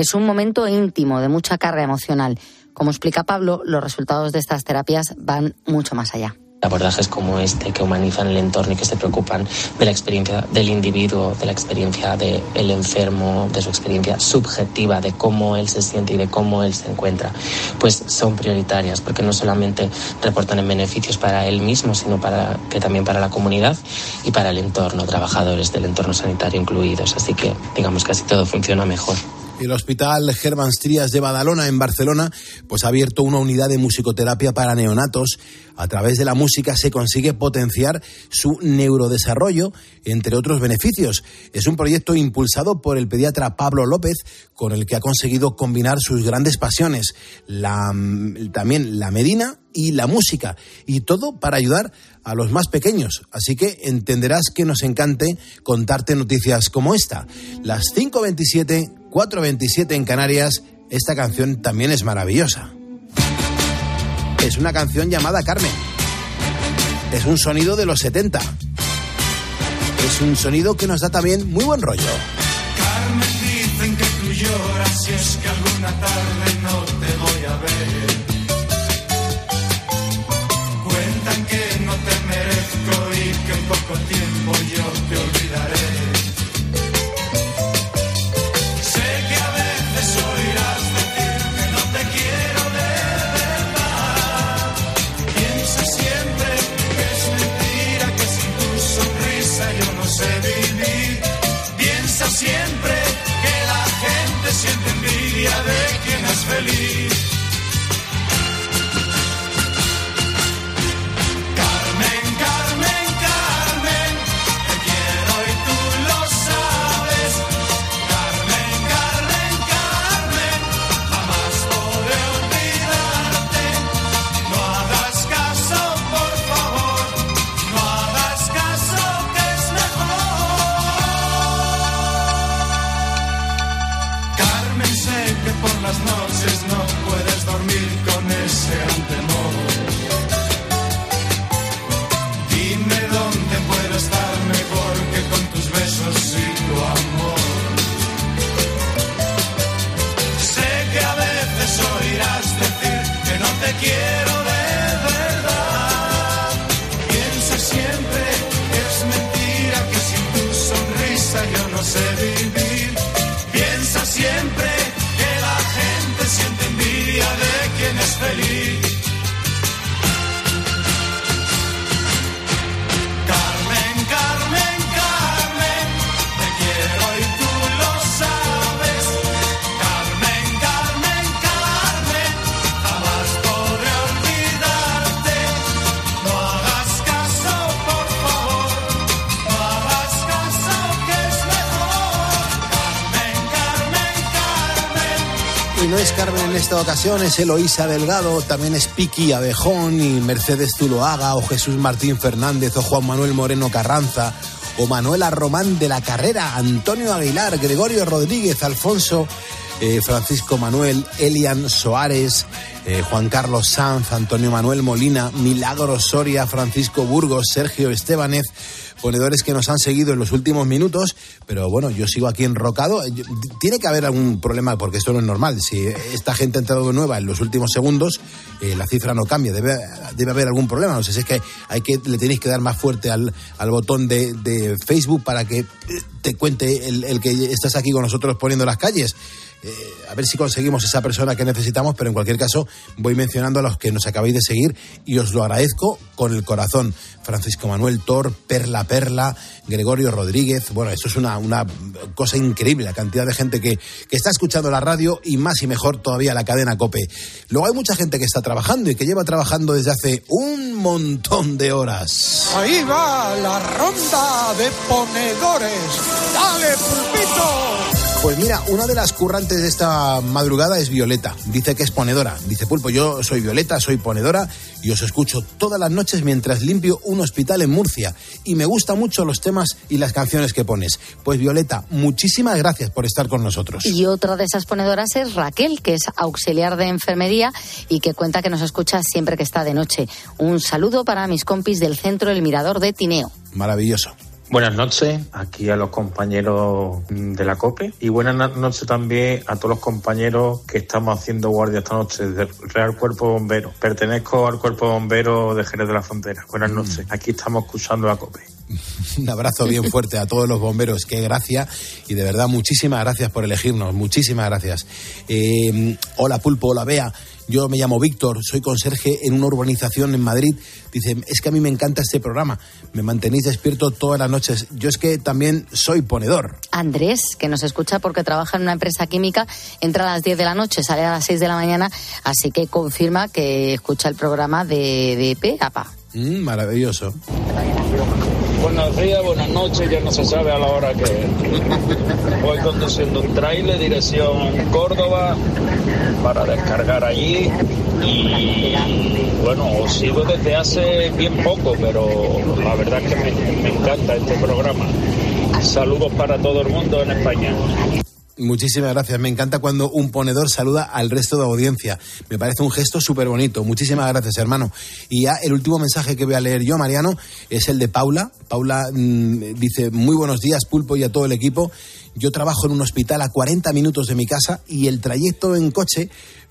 Speaker 10: Es un momento íntimo de mucha carga emocional. Como explica Pablo, los resultados de estas terapias van mucho más allá.
Speaker 15: Abordajes como este que humanizan el entorno y que se preocupan de la experiencia del individuo, de la experiencia del enfermo, de su experiencia subjetiva, de cómo él se siente y de cómo él se encuentra, pues son prioritarias porque no solamente reportan en beneficios para él mismo, sino para, que también para la comunidad y para el entorno, trabajadores del entorno sanitario incluidos. Así que digamos que así todo funciona mejor.
Speaker 1: El Hospital Germán Strías de Badalona, en Barcelona, pues ha abierto una unidad de musicoterapia para neonatos. A través de la música se consigue potenciar su neurodesarrollo, entre otros beneficios. Es un proyecto impulsado por el pediatra Pablo López, con el que ha conseguido combinar sus grandes pasiones, la, también la medina y la música, y todo para ayudar a los más pequeños. Así que entenderás que nos encante contarte noticias como esta. Las 5.27, 4.27 en Canarias, esta canción también es maravillosa. Es una canción llamada Carmen. Es un sonido de los 70. Es un sonido que nos da también muy buen rollo.
Speaker 16: Carmen, dicen que tú lloras si es que alguna tarde
Speaker 1: esta ocasión, es Eloísa Delgado, también es Piqui Abejón y Mercedes Zuloaga, o Jesús Martín Fernández, o Juan Manuel Moreno Carranza, o Manuela Román de la Carrera, Antonio Aguilar, Gregorio Rodríguez, Alfonso, eh, Francisco Manuel, Elian Soares, eh, Juan Carlos Sanz, Antonio Manuel Molina, Milagro Soria, Francisco Burgos, Sergio Estebanez, ponedores que nos han seguido en los últimos minutos, pero bueno, yo sigo aquí enrocado. Tiene que haber algún problema porque esto no es normal. Si esta gente ha entrado nueva en los últimos segundos, eh, la cifra no cambia. Debe, debe haber algún problema. No sé si es que, hay que le tenéis que dar más fuerte al, al botón de, de Facebook para que te cuente el, el que estás aquí con nosotros poniendo las calles. Eh, a ver si conseguimos esa persona que necesitamos, pero en cualquier caso voy mencionando a los que nos acabáis de seguir y os lo agradezco con el corazón. Francisco Manuel Tor, Perla Perla, Gregorio Rodríguez. Bueno, esto es una, una cosa increíble, la cantidad de gente que, que está escuchando la radio y más y mejor todavía la cadena Cope. Luego hay mucha gente que está trabajando y que lleva trabajando desde hace un montón de horas.
Speaker 8: Ahí va la ronda de ponedores. ¡Dale, pulpito!
Speaker 1: Pues mira, una de las currantes de esta madrugada es Violeta. Dice que es ponedora. Dice Pulpo, yo soy Violeta, soy ponedora y os escucho todas las noches mientras limpio un hospital en Murcia. Y me gustan mucho los temas y las canciones que pones. Pues Violeta, muchísimas gracias por estar con nosotros.
Speaker 10: Y otra de esas ponedoras es Raquel, que es auxiliar de enfermería y que cuenta que nos escucha siempre que está de noche. Un saludo para mis compis del centro El Mirador de Tineo.
Speaker 1: Maravilloso.
Speaker 17: Buenas noches aquí a los compañeros mm, de la COPE y buenas no- noches también a todos los compañeros que estamos haciendo guardia esta noche del Real Cuerpo de Bomberos. Pertenezco al Cuerpo de Bomberos de Jerez de la Frontera. Buenas noches. Aquí estamos escuchando la COPE.
Speaker 1: Un abrazo bien fuerte a todos los bomberos. Qué gracia. Y de verdad, muchísimas gracias por elegirnos. Muchísimas gracias. Eh, hola Pulpo, hola Bea. Yo me llamo Víctor, soy conserje en una urbanización en Madrid. Dice, es que a mí me encanta este programa. Me mantenéis despierto todas las noches. Yo es que también soy ponedor.
Speaker 10: Andrés, que nos escucha porque trabaja en una empresa química, entra a las 10 de la noche, sale a las 6 de la mañana, así que confirma que escucha el programa de, de pe a pa.
Speaker 1: Mm, maravilloso.
Speaker 18: Buenos días, buenas noches, ya no se sabe a la hora que. Voy conduciendo un trailer dirección Córdoba para descargar allí y bueno, os sigo desde hace bien poco, pero la verdad es que me, me encanta este programa. Saludos para todo el mundo en España.
Speaker 1: Muchísimas gracias. Me encanta cuando un ponedor saluda al resto de audiencia. Me parece un gesto súper bonito. Muchísimas gracias, hermano. Y ya el último mensaje que voy a leer yo, Mariano, es el de Paula. Paula mm, dice, muy buenos días, Pulpo, y a todo el equipo. Yo trabajo en un hospital a 40 minutos de mi casa y el trayecto en coche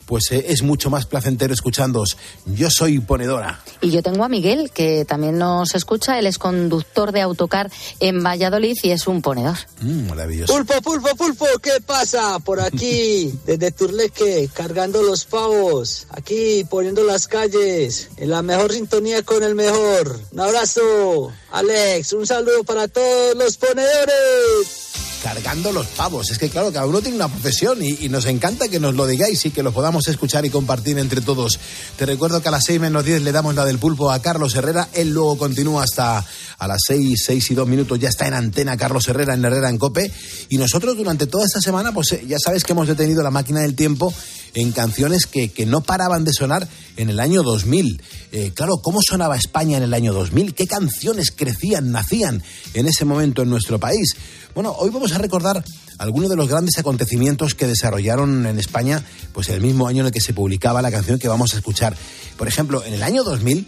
Speaker 1: pues eh, es mucho más placentero escuchándoos. Yo soy ponedora.
Speaker 10: Y yo tengo a Miguel, que también nos escucha, él es conductor de autocar en Valladolid y es un ponedor.
Speaker 1: Mm, maravilloso.
Speaker 19: Pulpo, pulpo, pulpo, ¿qué pasa? Por aquí, desde Turleque, cargando los pavos, aquí poniendo las calles, en la mejor sintonía con el mejor. Un abrazo, Alex, un saludo para todos los ponedores.
Speaker 1: Cargando los pavos. Es que claro, cada uno tiene una profesión y, nos encanta que nos lo digáis y que lo podamos escuchar y compartir entre todos. Te recuerdo que a las 6 menos 10 le damos la del pulpo a Carlos Herrera. Él luego continúa hasta a las 6, 6 y 2 minutos. Ya está en antena Carlos Herrera en Herrera en Cope. Y nosotros durante toda esta semana, pues eh, ya sabes que hemos detenido la máquina del tiempo en canciones que, que no paraban de sonar en el año 2000. Eh, claro, ¿cómo sonaba España en el año 2000? ¿Qué canciones crecían, nacían en ese momento en nuestro país? Bueno, hoy vamos a recordar algunos de los grandes acontecimientos que desarrollaron en España pues el mismo año en el que se publicaba la canción que vamos a escuchar. Por ejemplo, en el año 2000 eh,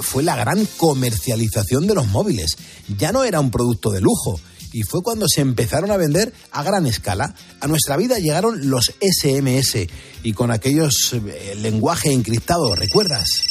Speaker 1: fue la gran comercialización de los móviles. Ya no era un producto de lujo y fue cuando se empezaron a vender a gran escala. A nuestra vida llegaron los SMS y con aquellos eh, lenguaje encriptado, ¿recuerdas?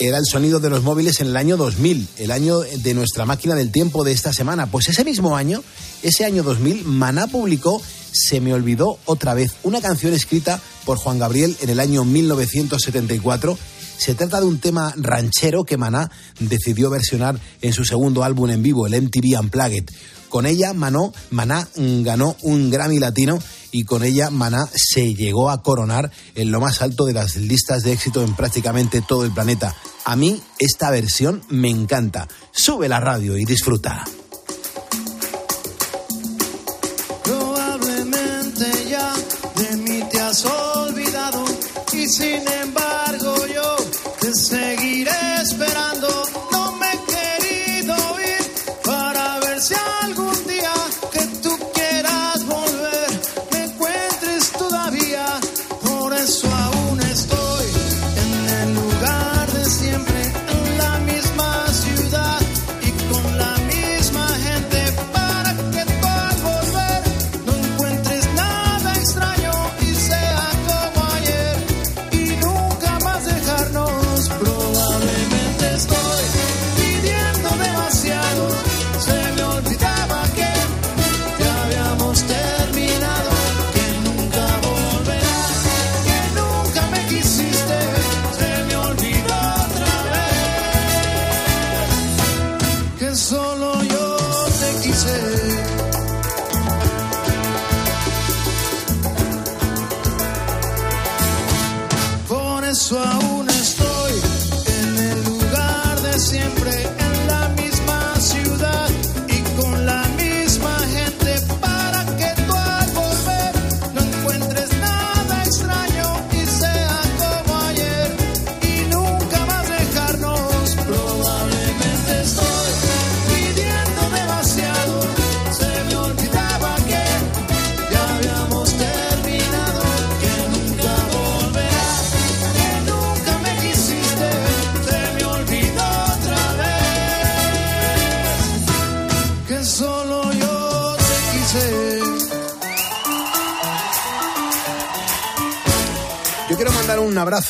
Speaker 1: Era el sonido de los móviles en el año 2000, el año de nuestra máquina del tiempo de esta semana. Pues ese mismo año, ese año 2000, Maná publicó Se me olvidó otra vez, una canción escrita por Juan Gabriel en el año 1974. Se trata de un tema ranchero que Maná decidió versionar en su segundo álbum en vivo, el MTV Unplugged. Con ella, Manó, Maná ganó un Grammy Latino y con ella Maná se llegó a coronar en lo más alto de las listas de éxito en prácticamente todo el planeta. A mí esta versión me encanta. Sube la radio y disfruta.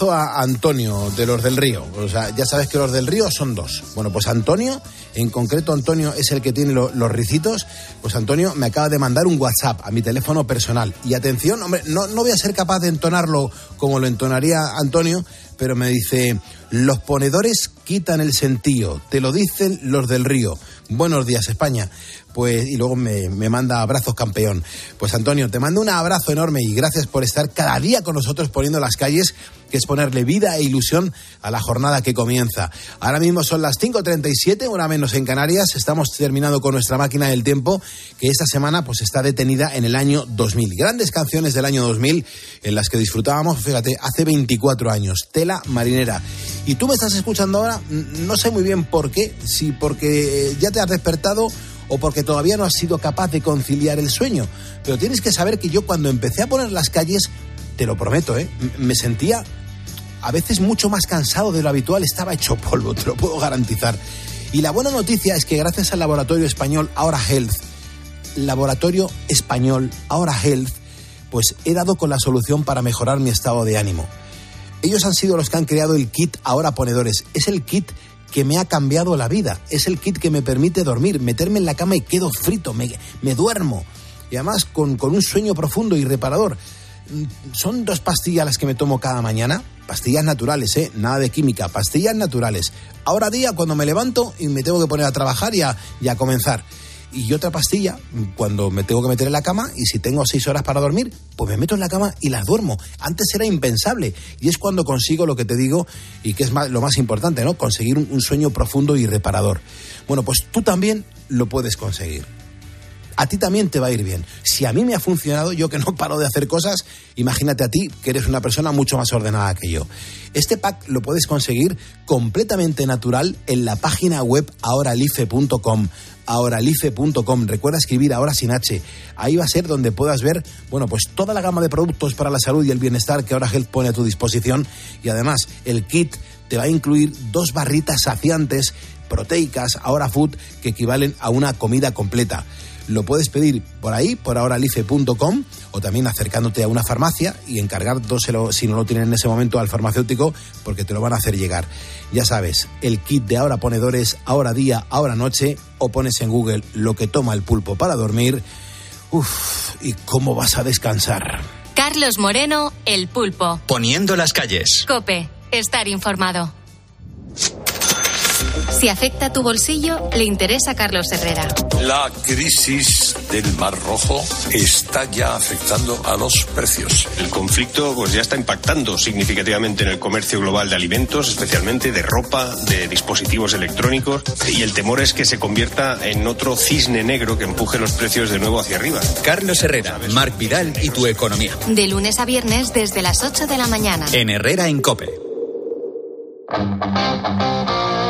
Speaker 1: A Antonio de los del Río. O sea, ya sabes que los del Río son dos. Bueno, pues Antonio, en concreto Antonio es el que tiene lo- los ricitos. Pues Antonio me acaba de mandar un WhatsApp a mi teléfono personal. Y atención, hombre, no, no voy a ser capaz de entonarlo como lo entonaría Antonio, pero me dice, los ponedores quitan el sentido, te lo dicen los del Río. Buenos días, España. Pues, y luego me, me manda abrazos campeón. Pues Antonio, te mando un abrazo enorme y gracias por estar cada día con nosotros poniendo las calles, que es ponerle vida e ilusión a la jornada que comienza. Ahora mismo son las 5.37, una menos en Canarias. Estamos terminando con nuestra máquina del tiempo, que esta semana pues está detenida en el año 2000. Grandes canciones del año 2000 en las que disfrutábamos, fíjate, hace 24 años. Tela marinera. Y tú me estás escuchando ahora, no sé muy bien por qué, si porque ya te has despertado o porque todavía no has sido capaz de conciliar el sueño. Pero tienes que saber que yo cuando empecé a poner las calles, te lo prometo, ¿eh? me sentía a veces mucho más cansado de lo habitual, estaba hecho polvo, te lo puedo garantizar. Y la buena noticia es que gracias al laboratorio español Ahora Health, laboratorio español Ahora Health, pues he dado con la solución para mejorar mi estado de ánimo. Ellos han sido los que han creado el kit Ahora Ponedores. Es el kit que me ha cambiado la vida. Es el kit que me permite dormir, meterme en la cama y quedo frito, me, me duermo. Y además con, con un sueño profundo y reparador. Mm, Son dos pastillas las que me tomo cada mañana. Pastillas naturales, ¿eh? Nada de química. Pastillas naturales. Ahora día cuando me levanto y me tengo que poner a trabajar y a, y a comenzar. Y otra pastilla cuando me tengo que meter en la cama y si tengo seis horas para dormir, pues me meto en la cama y las duermo. Antes era impensable y es cuando consigo lo que te digo y que es lo más importante, ¿no? Conseguir un, un sueño profundo y reparador. Bueno, pues tú también lo puedes conseguir a ti también te va a ir bien. Si a mí me ha funcionado, yo que no paro de hacer cosas, imagínate a ti que eres una persona mucho más ordenada que yo. Este pack lo puedes conseguir completamente natural en la página web ahoralife.com ahoralife.com. Recuerda escribir ahora sin H. Ahí va a ser donde puedas ver, bueno, pues toda la gama de productos para la salud y el bienestar que ahora Health pone a tu disposición. Y además, el kit te va a incluir dos barritas saciantes proteicas, ahora food, que equivalen a una comida completa. Lo puedes pedir por ahí, por ahoralife.com, o también acercándote a una farmacia y encargándoselo, si no lo tienen en ese momento, al farmacéutico, porque te lo van a hacer llegar. Ya sabes, el kit de ahora ponedores, ahora día, ahora noche, o pones en Google lo que toma el pulpo para dormir. Uf, ¿y cómo vas a descansar?
Speaker 3: Carlos Moreno, El Pulpo.
Speaker 2: Poniendo las calles.
Speaker 3: Cope, estar informado. Si afecta tu bolsillo, le interesa a Carlos Herrera.
Speaker 20: La crisis del Mar Rojo está ya afectando a los precios.
Speaker 21: El conflicto pues ya está impactando significativamente en el comercio global de alimentos, especialmente de ropa, de dispositivos electrónicos, y el temor es que se convierta en otro cisne negro que empuje los precios de nuevo hacia arriba.
Speaker 2: Carlos Herrera, Marc Vidal y tu economía.
Speaker 3: De lunes a viernes desde las 8 de la mañana.
Speaker 2: En Herrera en Cope.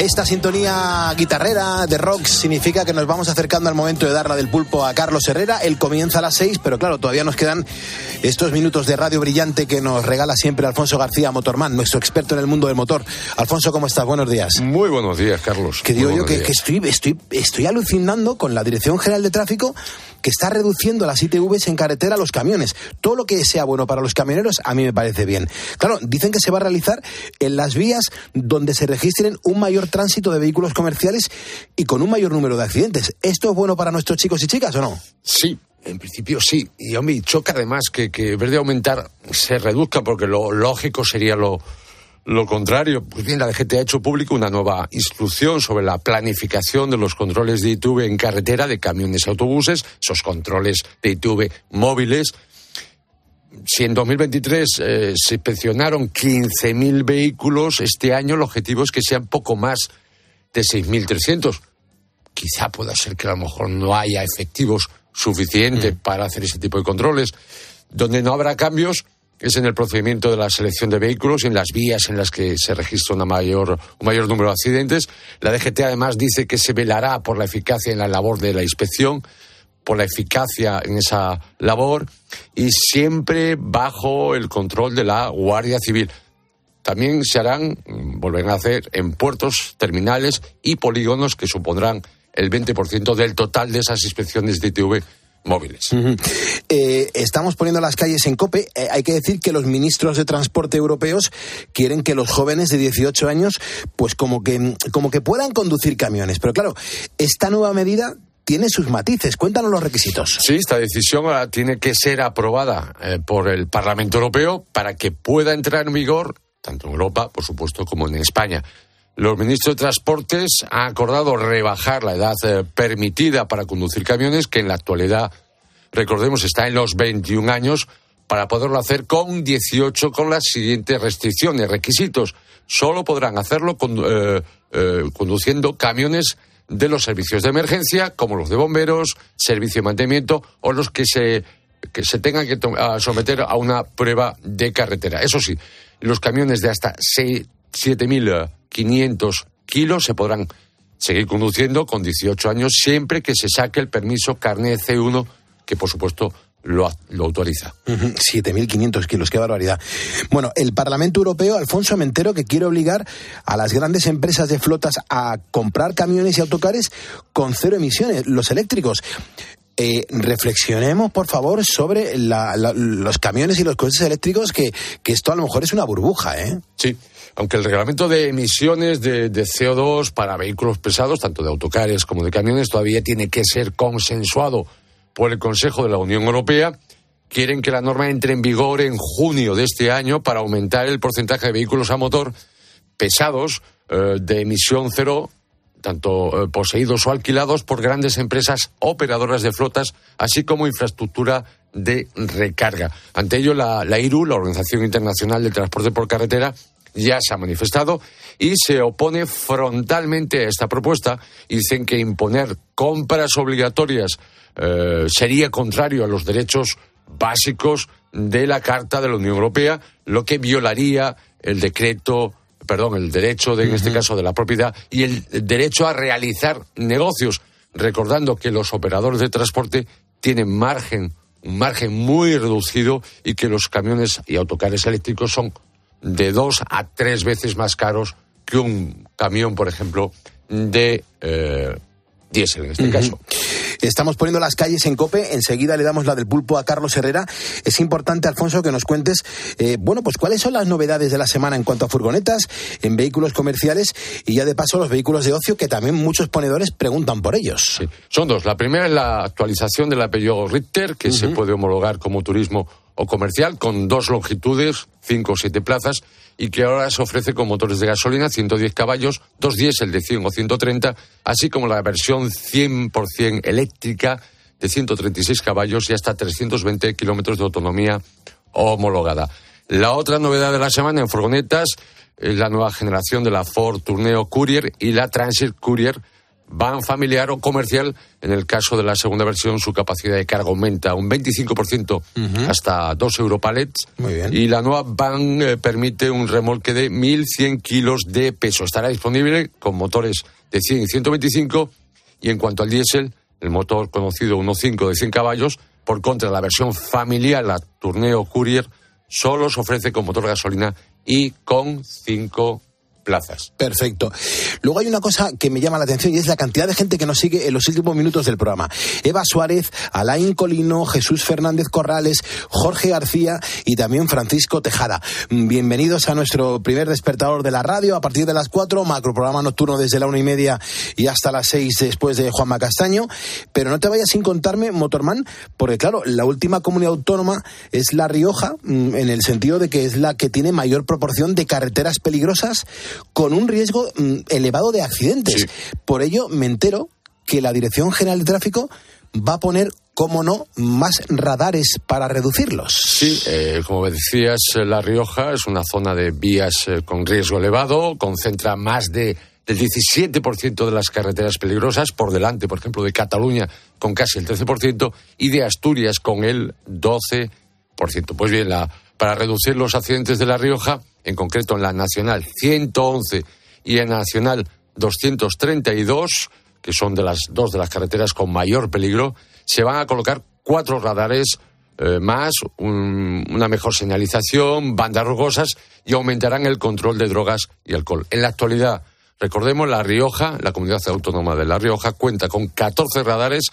Speaker 1: Esta sintonía guitarrera de rock significa que nos vamos acercando al momento de dar la del pulpo a Carlos Herrera. Él comienza a las seis, pero claro, todavía nos quedan estos minutos de radio brillante que nos regala siempre Alfonso García Motorman, nuestro experto en el mundo del motor. Alfonso, ¿cómo estás? Buenos días.
Speaker 22: Muy buenos días, Carlos.
Speaker 1: Que digo yo que, que estoy, estoy, estoy alucinando con la Dirección General de Tráfico que está reduciendo las ITVs en carretera a los camiones. Todo lo que sea bueno para los camioneros a mí me parece bien. Claro, dicen que se va a realizar en las vías donde se registren un mayor tránsito de vehículos comerciales y con un mayor número de accidentes. ¿Esto es bueno para nuestros chicos y chicas o no?
Speaker 22: Sí, en principio sí. Y a mí choca además que, que en vez de aumentar se reduzca, porque lo lógico sería lo, lo contrario. Pues bien, la DGT ha hecho público una nueva instrucción sobre la planificación de los controles de ITV en carretera de camiones y autobuses, esos controles de ITV móviles. Si en 2023 eh, se inspeccionaron 15.000 vehículos, este año el objetivo es que sean poco más de 6.300 quizá pueda ser que a lo mejor no haya efectivos suficientes para hacer ese tipo de controles. Donde no habrá cambios es en el procedimiento de la selección de vehículos y en las vías en las que se registra una mayor, un mayor número de accidentes. La DGT además dice que se velará por la eficacia en la labor de la inspección, por la eficacia en esa labor y siempre bajo el control de la Guardia Civil. También se harán, volverán a hacer en puertos, terminales y polígonos que supondrán el 20% del total de esas inspecciones de ITV móviles.
Speaker 1: Eh, estamos poniendo las calles en cope. Eh, hay que decir que los ministros de transporte europeos quieren que los jóvenes de 18 años, pues como que, como que puedan conducir camiones. Pero claro, esta nueva medida tiene sus matices. Cuéntanos los requisitos.
Speaker 22: Sí, esta decisión ahora tiene que ser aprobada eh, por el Parlamento Europeo para que pueda entrar en vigor, tanto en Europa, por supuesto, como en España. Los ministros de Transportes han acordado rebajar la edad eh, permitida para conducir camiones, que en la actualidad, recordemos, está en los 21 años, para poderlo hacer con 18 con las siguientes restricciones, requisitos. Solo podrán hacerlo eh, conduciendo camiones de los servicios de emergencia, como los de bomberos, servicio de mantenimiento o los que se, que se tengan que someter a una prueba de carretera. Eso sí, los camiones de hasta seis- 7.500 kilos se podrán seguir conduciendo con 18 años siempre que se saque el permiso carnet C1, que por supuesto lo, lo autoriza.
Speaker 1: Ujú, 7.500 kilos, qué barbaridad. Bueno, el Parlamento Europeo, Alfonso Mentero, que quiere obligar a las grandes empresas de flotas a comprar camiones y autocares con cero emisiones, los eléctricos. Eh, reflexionemos, por favor, sobre la- la- los camiones y los coches eléctricos, que, que esto a lo mejor es una burbuja, ¿eh?
Speaker 22: Sí, aunque el reglamento de emisiones de, de CO2 para vehículos pesados, tanto de autocares como de camiones, todavía tiene que ser consensuado por el Consejo de la Unión Europea. Quieren que la norma entre en vigor en junio de este año para aumentar el porcentaje de vehículos a motor pesados eh, de emisión cero, tanto eh, poseídos o alquilados por grandes empresas operadoras de flotas, así como infraestructura de recarga. Ante ello, la, la IRU, la Organización Internacional del Transporte por Carretera, ya se ha manifestado y se opone frontalmente a esta propuesta. Dicen que imponer compras obligatorias eh, sería contrario a los derechos básicos de la Carta de la Unión Europea, lo que violaría el decreto, perdón, el derecho, de, en este caso, de la propiedad y el derecho a realizar negocios, recordando que los operadores de transporte tienen margen, un margen muy reducido y que los camiones y autocares eléctricos son de dos a tres veces más caros que un camión, por ejemplo, de, eh, diésel en este caso.
Speaker 1: Estamos poniendo las calles en cope. Enseguida le damos la del pulpo a Carlos Herrera. Es importante, Alfonso, que nos cuentes, eh, bueno, pues cuáles son las novedades de la semana en cuanto a furgonetas, en vehículos comerciales y ya de paso los vehículos de ocio, que también muchos ponedores preguntan por ellos.
Speaker 22: Son dos. La primera es la actualización del Peugeot Ritter, que se puede homologar como turismo o comercial, con dos longitudes, cinco o siete plazas, y que ahora se ofrece con motores de gasolina, 110 caballos, dos diésel de 100 o 130, así como la versión 100% eléctrica de 136 caballos y hasta 320 kilómetros de autonomía homologada. La otra novedad de la semana en furgonetas es la nueva generación de la Ford Tourneo Courier y la Transit Courier van familiar o comercial. En el caso de la segunda versión, su capacidad de carga aumenta un 25% hasta 2 Europalets.
Speaker 1: Muy bien.
Speaker 22: Y la nueva van eh, permite un remolque de 1.100 kilos de peso. Estará disponible con motores de 100 y 125. Y en cuanto al diésel, el motor conocido 1.5 de 100 caballos, por contra, la versión familiar, la Tourneo Courier, solo se ofrece con motor gasolina y con 5 plazas.
Speaker 1: Perfecto. Luego hay una cosa que me llama la atención y es la cantidad de gente que nos sigue en los últimos minutos del programa. Eva Suárez, Alain Colino, Jesús Fernández Corrales, Jorge García y también Francisco Tejada. Bienvenidos a nuestro primer despertador de la radio a partir de las 4, macro programa nocturno desde la una y media y hasta las 6 después de Juanma Castaño. Pero no te vayas sin contarme, Motorman, porque claro, la última comunidad autónoma es La Rioja, mm, en el sentido de que es la que tiene mayor proporción de carreteras peligrosas con un riesgo mm, elevado de accidentes. Por ello, me entero que la Dirección General de Tráfico va a poner, como no, más radares para reducirlos.
Speaker 22: Sí, eh, como decías, eh, La Rioja es una zona de vías eh, con riesgo elevado, concentra más de del 17% de las carreteras peligrosas, por delante, por ejemplo, de Cataluña con casi el 13% y de Asturias con el 12%. Pues bien, la, para reducir los accidentes de La Rioja, en concreto en la Nacional 111 y en la Nacional 232, que son de las dos de las carreteras con mayor peligro, se van a colocar cuatro radares eh, más, un- una mejor señalización, bandas rugosas y aumentarán el control de drogas y alcohol. En la actualidad, recordemos, La Rioja, la comunidad autónoma de La Rioja, cuenta con 14 radares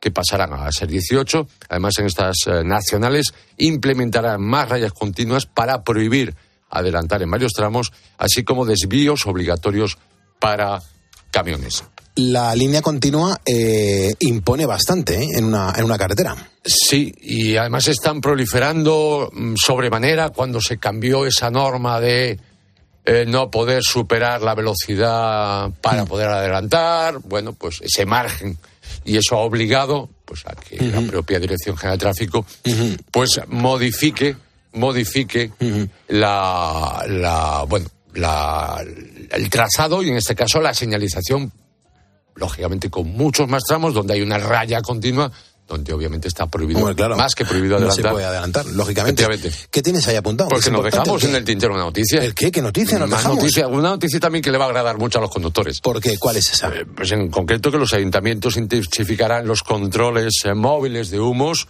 Speaker 22: que pasarán a ser 18. Además, en estas eh, nacionales implementarán más rayas continuas para prohibir adelantar en varios tramos, así como desvíos obligatorios para camiones.
Speaker 1: La línea continua eh, impone bastante ¿eh? en, una, en una carretera.
Speaker 22: Sí, y además están proliferando mm, sobremanera cuando se cambió esa norma de eh, no poder superar la velocidad para poder adelantar, bueno, pues ese margen. Y eso ha obligado pues, a que la propia Dirección General de Tráfico pues modifique, modifique la, la, bueno, la, el trazado y en este caso la señalización lógicamente con muchos más tramos donde hay una raya continua donde obviamente está prohibido
Speaker 1: claro.
Speaker 22: más que prohibido
Speaker 1: No
Speaker 22: adelantar.
Speaker 1: se puede adelantar, lógicamente. ¿Qué tienes ahí apuntado?
Speaker 22: Porque nos dejamos en el tintero una noticia.
Speaker 1: ¿El qué? ¿Qué noticia nos dejamos?
Speaker 22: noticia, una noticia también que le va a agradar mucho a los conductores.
Speaker 1: ¿Por qué? ¿Cuál es esa?
Speaker 22: Pues en concreto que los ayuntamientos intensificarán los controles eh, móviles de humos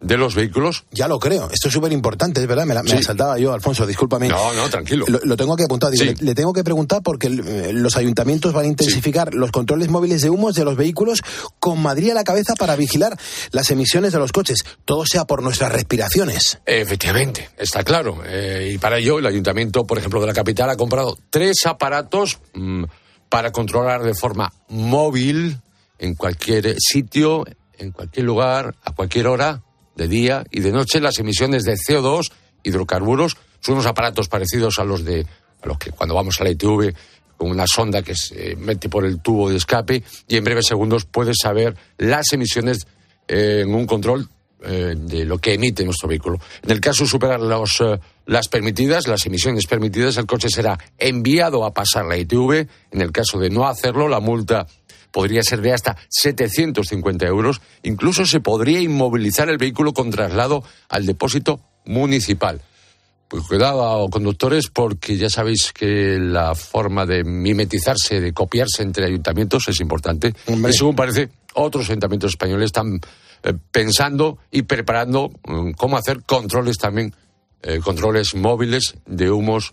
Speaker 22: de los vehículos.
Speaker 1: Ya lo creo. Esto es súper importante, es verdad. Me la, me
Speaker 22: Sí.
Speaker 1: la saltaba yo, Alfonso, discúlpame.
Speaker 22: No, no, tranquilo.
Speaker 1: Lo, lo tengo que apuntar. Digo,
Speaker 22: Sí.
Speaker 1: le, le tengo que preguntar porque eh, los ayuntamientos van a intensificar los controles móviles de humos de los vehículos con Madrid a la cabeza para vigilar las emisiones de los coches. Todo sea por nuestras respiraciones.
Speaker 22: Efectivamente, está claro. Eh, y para ello, el ayuntamiento, por ejemplo, de la capital ha comprado tres aparatos mm, para controlar de forma móvil en cualquier sitio, en cualquier lugar, a cualquier hora, de día y de noche, las emisiones de CO2, hidrocarburos. Son unos aparatos parecidos a los de a los que cuando vamos a la ITV con una sonda que se mete por el tubo de escape y en breves segundos puedes saber las emisiones eh, en un control eh, de lo que emite nuestro vehículo. En el caso de superar los, eh, las permitidas, las emisiones permitidas, el coche será enviado a pasar la ITV. En el caso de no hacerlo, la multa podría ser de hasta 750 euros. Incluso se podría inmovilizar el vehículo con traslado al depósito municipal. Pues cuidado, conductores, porque ya sabéis que la forma de mimetizarse, de copiarse entre ayuntamientos es importante.
Speaker 1: Hombre.
Speaker 22: Y según parece, otros ayuntamientos españoles están eh, pensando y preparando mm, cómo hacer controles también, eh, controles móviles de humos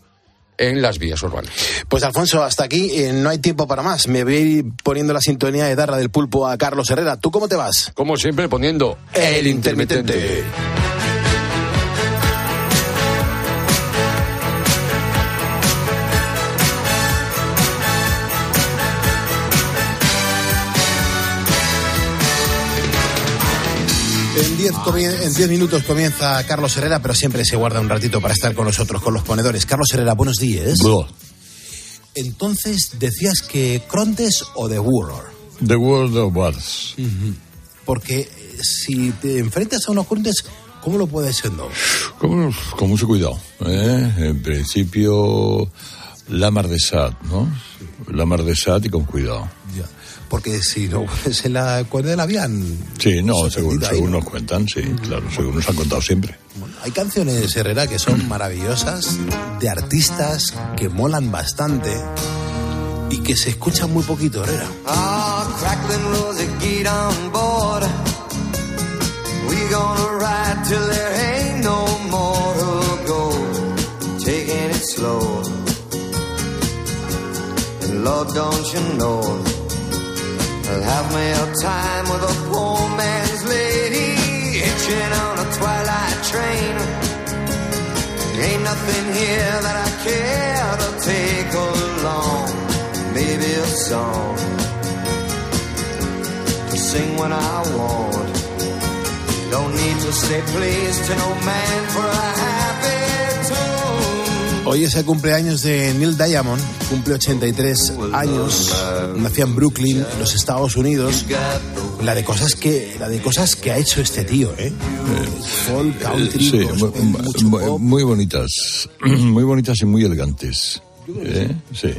Speaker 22: en las vías urbanas.
Speaker 1: Pues Alfonso, hasta aquí eh, no hay tiempo para más. Me voy a ir poniendo la sintonía de Darra del Pulpo a Carlos Herrera. ¿Tú cómo te vas?
Speaker 22: Como siempre, poniendo el intermitente.
Speaker 1: En en 10 minutos comienza Carlos Herrera, pero siempre se guarda un ratito para estar con nosotros, con los ponedores. Carlos Herrera, buenos días. Entonces, decías que Crontes o The Warrior.
Speaker 23: The World of Wars.
Speaker 1: Porque eh, si te enfrentas a unos Crontes, ¿cómo lo puedes no?
Speaker 23: Con, con mucho cuidado. ¿eh? En principio, la mar de Sat, ¿no? La mar de Sat y con cuidado.
Speaker 1: Ya. Porque si no, se la cuerda de la vían.
Speaker 23: Sí, no, según,
Speaker 1: ahí,
Speaker 23: según
Speaker 1: ¿no?
Speaker 23: nos cuentan, sí, claro, según nos han contado siempre.
Speaker 1: Hay canciones, Herrera, que son maravillosas, de artistas que molan bastante y que se escuchan muy poquito, Herrera.
Speaker 13: Ah, crackling rosy, get on board. We gonna ride till there ain't no more to go. Taking it slow. And Lord, don't you know, I'll have me a time with a poor man's lady. Hitching on a twilight train. Ain't nothing here that I care to take along. Maybe a song to sing when I want. Don't need to say please to no man for a tune.
Speaker 1: Hoy es el cumpleaños de Neil Diamond, cumple 83 años, nació en Brooklyn, en los Estados Unidos. La de cosas que, la de cosas que ha hecho este tío, ¿eh? Folk, country,
Speaker 23: Sí,
Speaker 1: gospel,
Speaker 23: muy, muy- bonitas, muy bonitas y muy elegantes. ¿eh? Sí.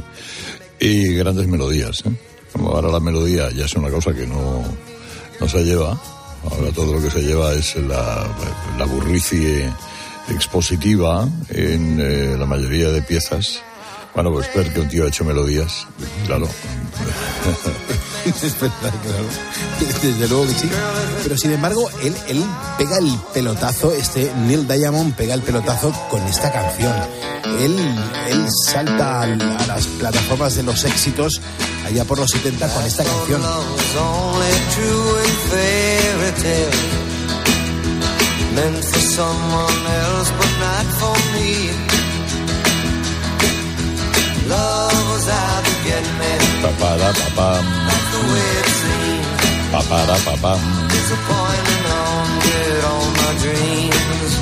Speaker 23: Y grandes melodías. ¿eh? Como ahora la melodía ya es una cosa que no, no se lleva. Ahora todo lo que se lleva es la, la burricie expositiva en eh, la mayoría de piezas. Bueno, pues ver que un tío ha hecho melodías, claro.
Speaker 1: Es verdad, claro. Desde luego que sí. Pero sin embargo, él, él pega el pelotazo, este Neil Diamond pega el pelotazo con esta canción. Él, él salta al- a las plataformas de los éxitos allá por los 70 con esta canción.
Speaker 13: Meant for someone else, but not for me. Love was out to get me.
Speaker 23: Papara, papam,
Speaker 13: The way it seemed.
Speaker 23: papara, papam.
Speaker 13: Disappointing haunted all my dreams.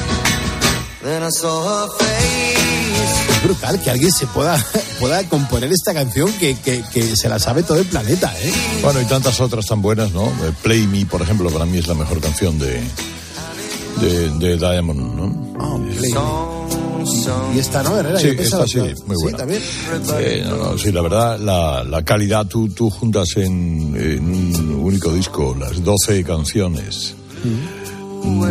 Speaker 13: Then I saw her face.
Speaker 1: Es brutal que alguien se pueda, pueda componer esta canción que, que, que se la sabe todo el planeta, ¿eh?
Speaker 23: Bueno, y tantas otras tan buenas, ¿no? Eh, Play Me, por ejemplo, para mí es la mejor canción de, de, de Diamond, ¿no?
Speaker 1: Y esta no, Herrera,
Speaker 23: Sí,
Speaker 1: yo pensaba
Speaker 23: esta sí, muy buena.
Speaker 1: también.
Speaker 23: Eh, no, no, sí, la verdad, la, la calidad, tú, tú juntas en, en un único disco las 12 canciones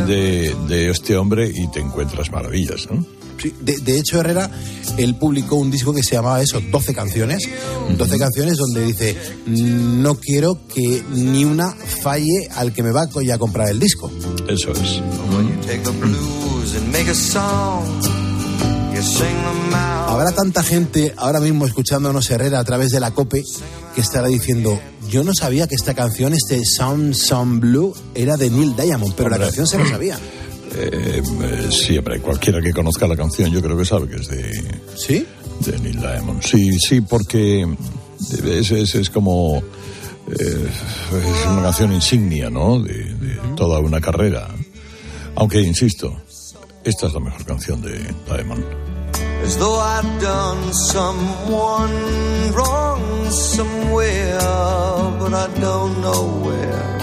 Speaker 23: de, de este hombre y te encuentras maravillas, ¿no?
Speaker 1: Sí, de, de hecho, Herrera, él publicó un disco que se llamaba eso, 12 canciones. 12 canciones donde dice, no quiero que ni una falle al que me va a comprar el disco.
Speaker 23: Eso es.
Speaker 13: When you take the blues and make a song, you sing them out.
Speaker 1: Habrá tanta gente ahora mismo escuchándonos Herrera a través de la COPE que estará diciendo, yo no sabía que esta canción, este Sound Sound Blue, era de Neil Diamond, pero la canción se lo sabía.
Speaker 23: Eh, eh, siempre, cualquiera que conozca la canción, yo creo que sabe que es de,
Speaker 1: ¿Sí?
Speaker 23: de Neil Diamond. Sí, sí, porque es, es, es como. eh, es una canción insignia, ¿no? De, de toda una carrera. Aunque, insisto, esta es la mejor canción de Diamond.
Speaker 13: As though I'd done someone wrong somewhere, but I don't know where.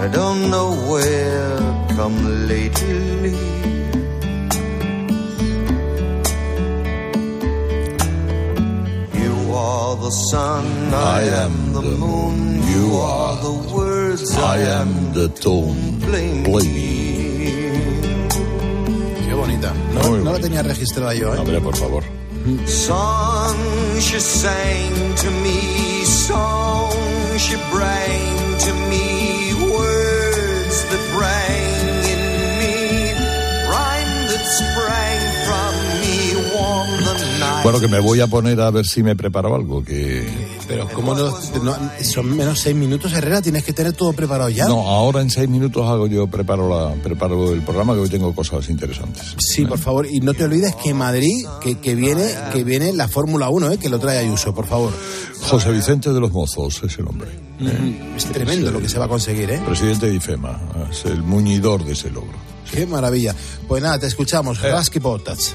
Speaker 13: I don't know where come lately. You are the sun, I, am the moon. You are the words,
Speaker 23: I am the tone.
Speaker 1: Qué bonita. No,
Speaker 23: Muy
Speaker 1: no la tenía registrada yo, ¿eh?
Speaker 23: Hombre, por favor.
Speaker 13: Song she sang to me, song she bring to me, that rang in me, rhyme that sprang from me, warmed the.
Speaker 23: Bueno, que me voy a poner a ver si me preparo algo, que...
Speaker 1: Pero ¿cómo no, no- Son menos seis minutos, Herrera, tienes que tener todo preparado ya.
Speaker 23: No, ahora en seis minutos hago yo, preparo, la, preparo el programa, que hoy tengo cosas interesantes.
Speaker 1: Sí, por favor, y no te olvides que Madrid, que, que viene, que viene la Fórmula 1, ¿eh? que lo trae Ayuso, por favor.
Speaker 23: José Vicente de los Mozos es el hombre.
Speaker 1: Es tremendo lo que se va a conseguir, ¿eh?
Speaker 23: Presidente de IFEMA, es el muñidor de ese logro.
Speaker 1: Qué maravilla. Pues nada, te escuchamos. Rasky Bottas.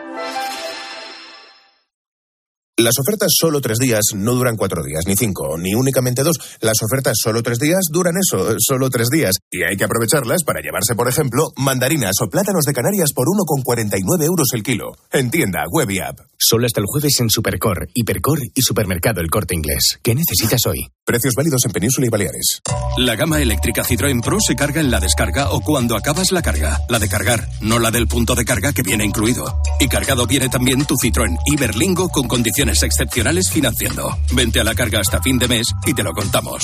Speaker 24: Las ofertas solo tres días no duran cuatro días, ni cinco, ni únicamente dos. Las ofertas solo tres días duran eso, solo tres días. Y hay que aprovecharlas para llevarse, por ejemplo, mandarinas o plátanos de Canarias por 1,49 euros el kilo. En tienda, web y app.
Speaker 25: Solo hasta el jueves en Supercor, Hipercor y Supermercado El Corte Inglés. ¿Qué necesitas hoy?
Speaker 24: Precios válidos en Península y Baleares.
Speaker 26: La gama eléctrica Citroën Pro se carga en la descarga o cuando acabas la carga. La de cargar, no la del punto de carga que viene incluido. Y cargado viene también tu Citroën Iberlingo con condiciones excepcionales financiando. Vente a la carga hasta fin de mes y te lo contamos.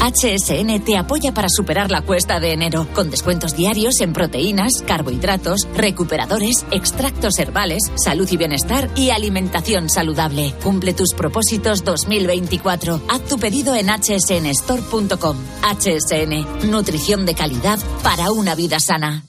Speaker 27: HSN te apoya para superar la cuesta de enero, con descuentos diarios en proteínas, carbohidratos, recuperadores, extractos herbales, salud y bienestar y alimentación saludable. Cumple tus propósitos 2024. Haz tu pedido en hsnstore.com. HSN, nutrición de calidad para una vida sana.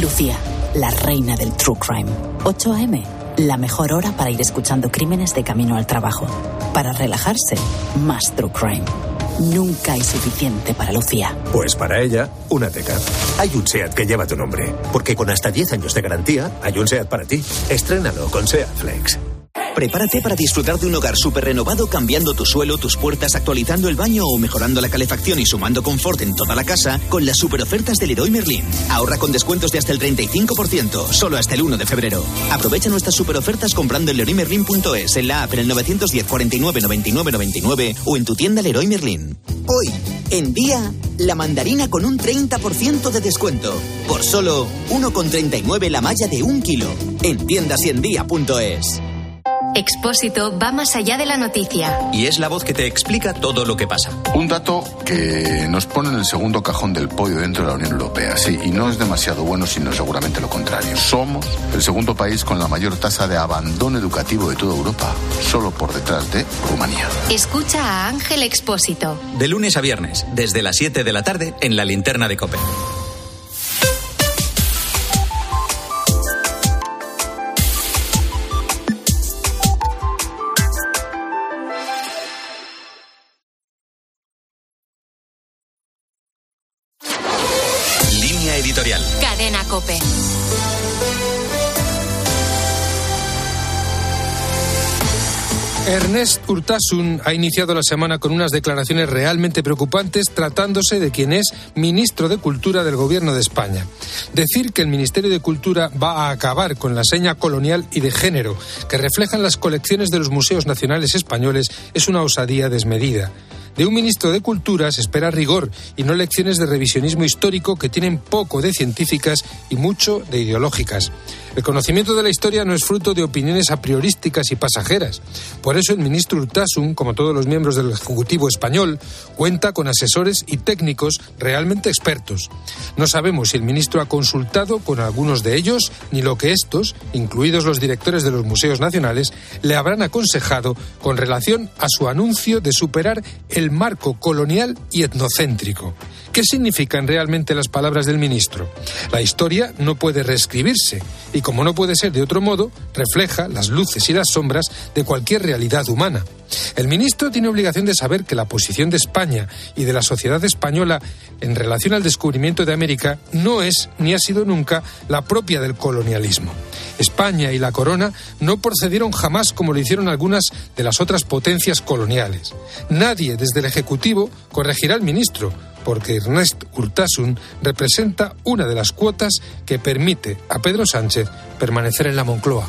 Speaker 28: Lucía, la reina del True Crime. 8 a.m., la mejor hora para ir escuchando crímenes de camino al trabajo. Para relajarse, más True Crime. Nunca hay suficiente para Lucía.
Speaker 29: Pues para ella, una teca. Hay un SEAT que lleva tu nombre, porque con hasta 10 años de garantía, hay un SEAT para ti. Estrénalo con SEAT Flex.
Speaker 30: Prepárate para disfrutar de un hogar súper renovado cambiando tu suelo, tus puertas, actualizando el baño o mejorando la calefacción y sumando confort en toda la casa con las super ofertas del Leroy Merlin. Ahorra con descuentos de hasta el 35%, solo hasta el 1 de febrero. Aprovecha nuestras super ofertas comprando en leroymerlin.es, en la app en el 910 49 99 99 o en tu tienda Leroy Merlin. Hoy, en día, la mandarina con un 30% de descuento. Por solo 1,39 la malla de un kilo. En tiendasiendía.es.
Speaker 3: Expósito va más allá de la noticia.
Speaker 2: Y es la voz que te explica todo lo que pasa.
Speaker 31: Un dato que nos pone en el segundo cajón del podio dentro de la Unión Europea, sí, y no es demasiado bueno, sino seguramente lo contrario. Somos el segundo país con la mayor tasa de abandono educativo de toda Europa, solo por detrás de Rumanía.
Speaker 3: Escucha a Ángel Expósito.
Speaker 2: De lunes a viernes, desde las 7 de la tarde, en la linterna de Cope. Editorial.
Speaker 3: Cadena Cope.
Speaker 32: Ernest Urtasun ha iniciado la semana con unas declaraciones realmente preocupantes tratándose de quien es ministro de Cultura del Gobierno de España. Decir que el Ministerio de Cultura va a acabar con la seña colonial y de género que reflejan las colecciones de los museos nacionales españoles es una osadía desmedida. De un ministro de Cultura se espera rigor y no lecciones de revisionismo histórico que tienen poco de científicas y mucho de ideológicas. El conocimiento de la historia no es fruto de opiniones a priorísticas y pasajeras. Por eso el ministro Urtasun, como todos los miembros del Ejecutivo español, cuenta con asesores y técnicos realmente expertos. No sabemos si el ministro ha consultado con algunos de ellos ni lo que estos, incluidos los directores de los museos nacionales, le habrán aconsejado con relación a su anuncio de superar el el marco colonial y etnocéntrico. ¿Qué significan realmente las palabras del ministro? La historia no puede reescribirse y, como no puede ser de otro modo, refleja las luces y las sombras de cualquier realidad humana. El ministro tiene obligación de saber que la posición de España y de la sociedad española en relación al descubrimiento de América no es ni ha sido nunca la propia del colonialismo. España y la corona no procedieron jamás como lo hicieron algunas de las otras potencias coloniales. Nadie desde el Ejecutivo corregirá al ministro, porque Ernest Urtasun representa una de las cuotas que permite a Pedro Sánchez permanecer en la Moncloa.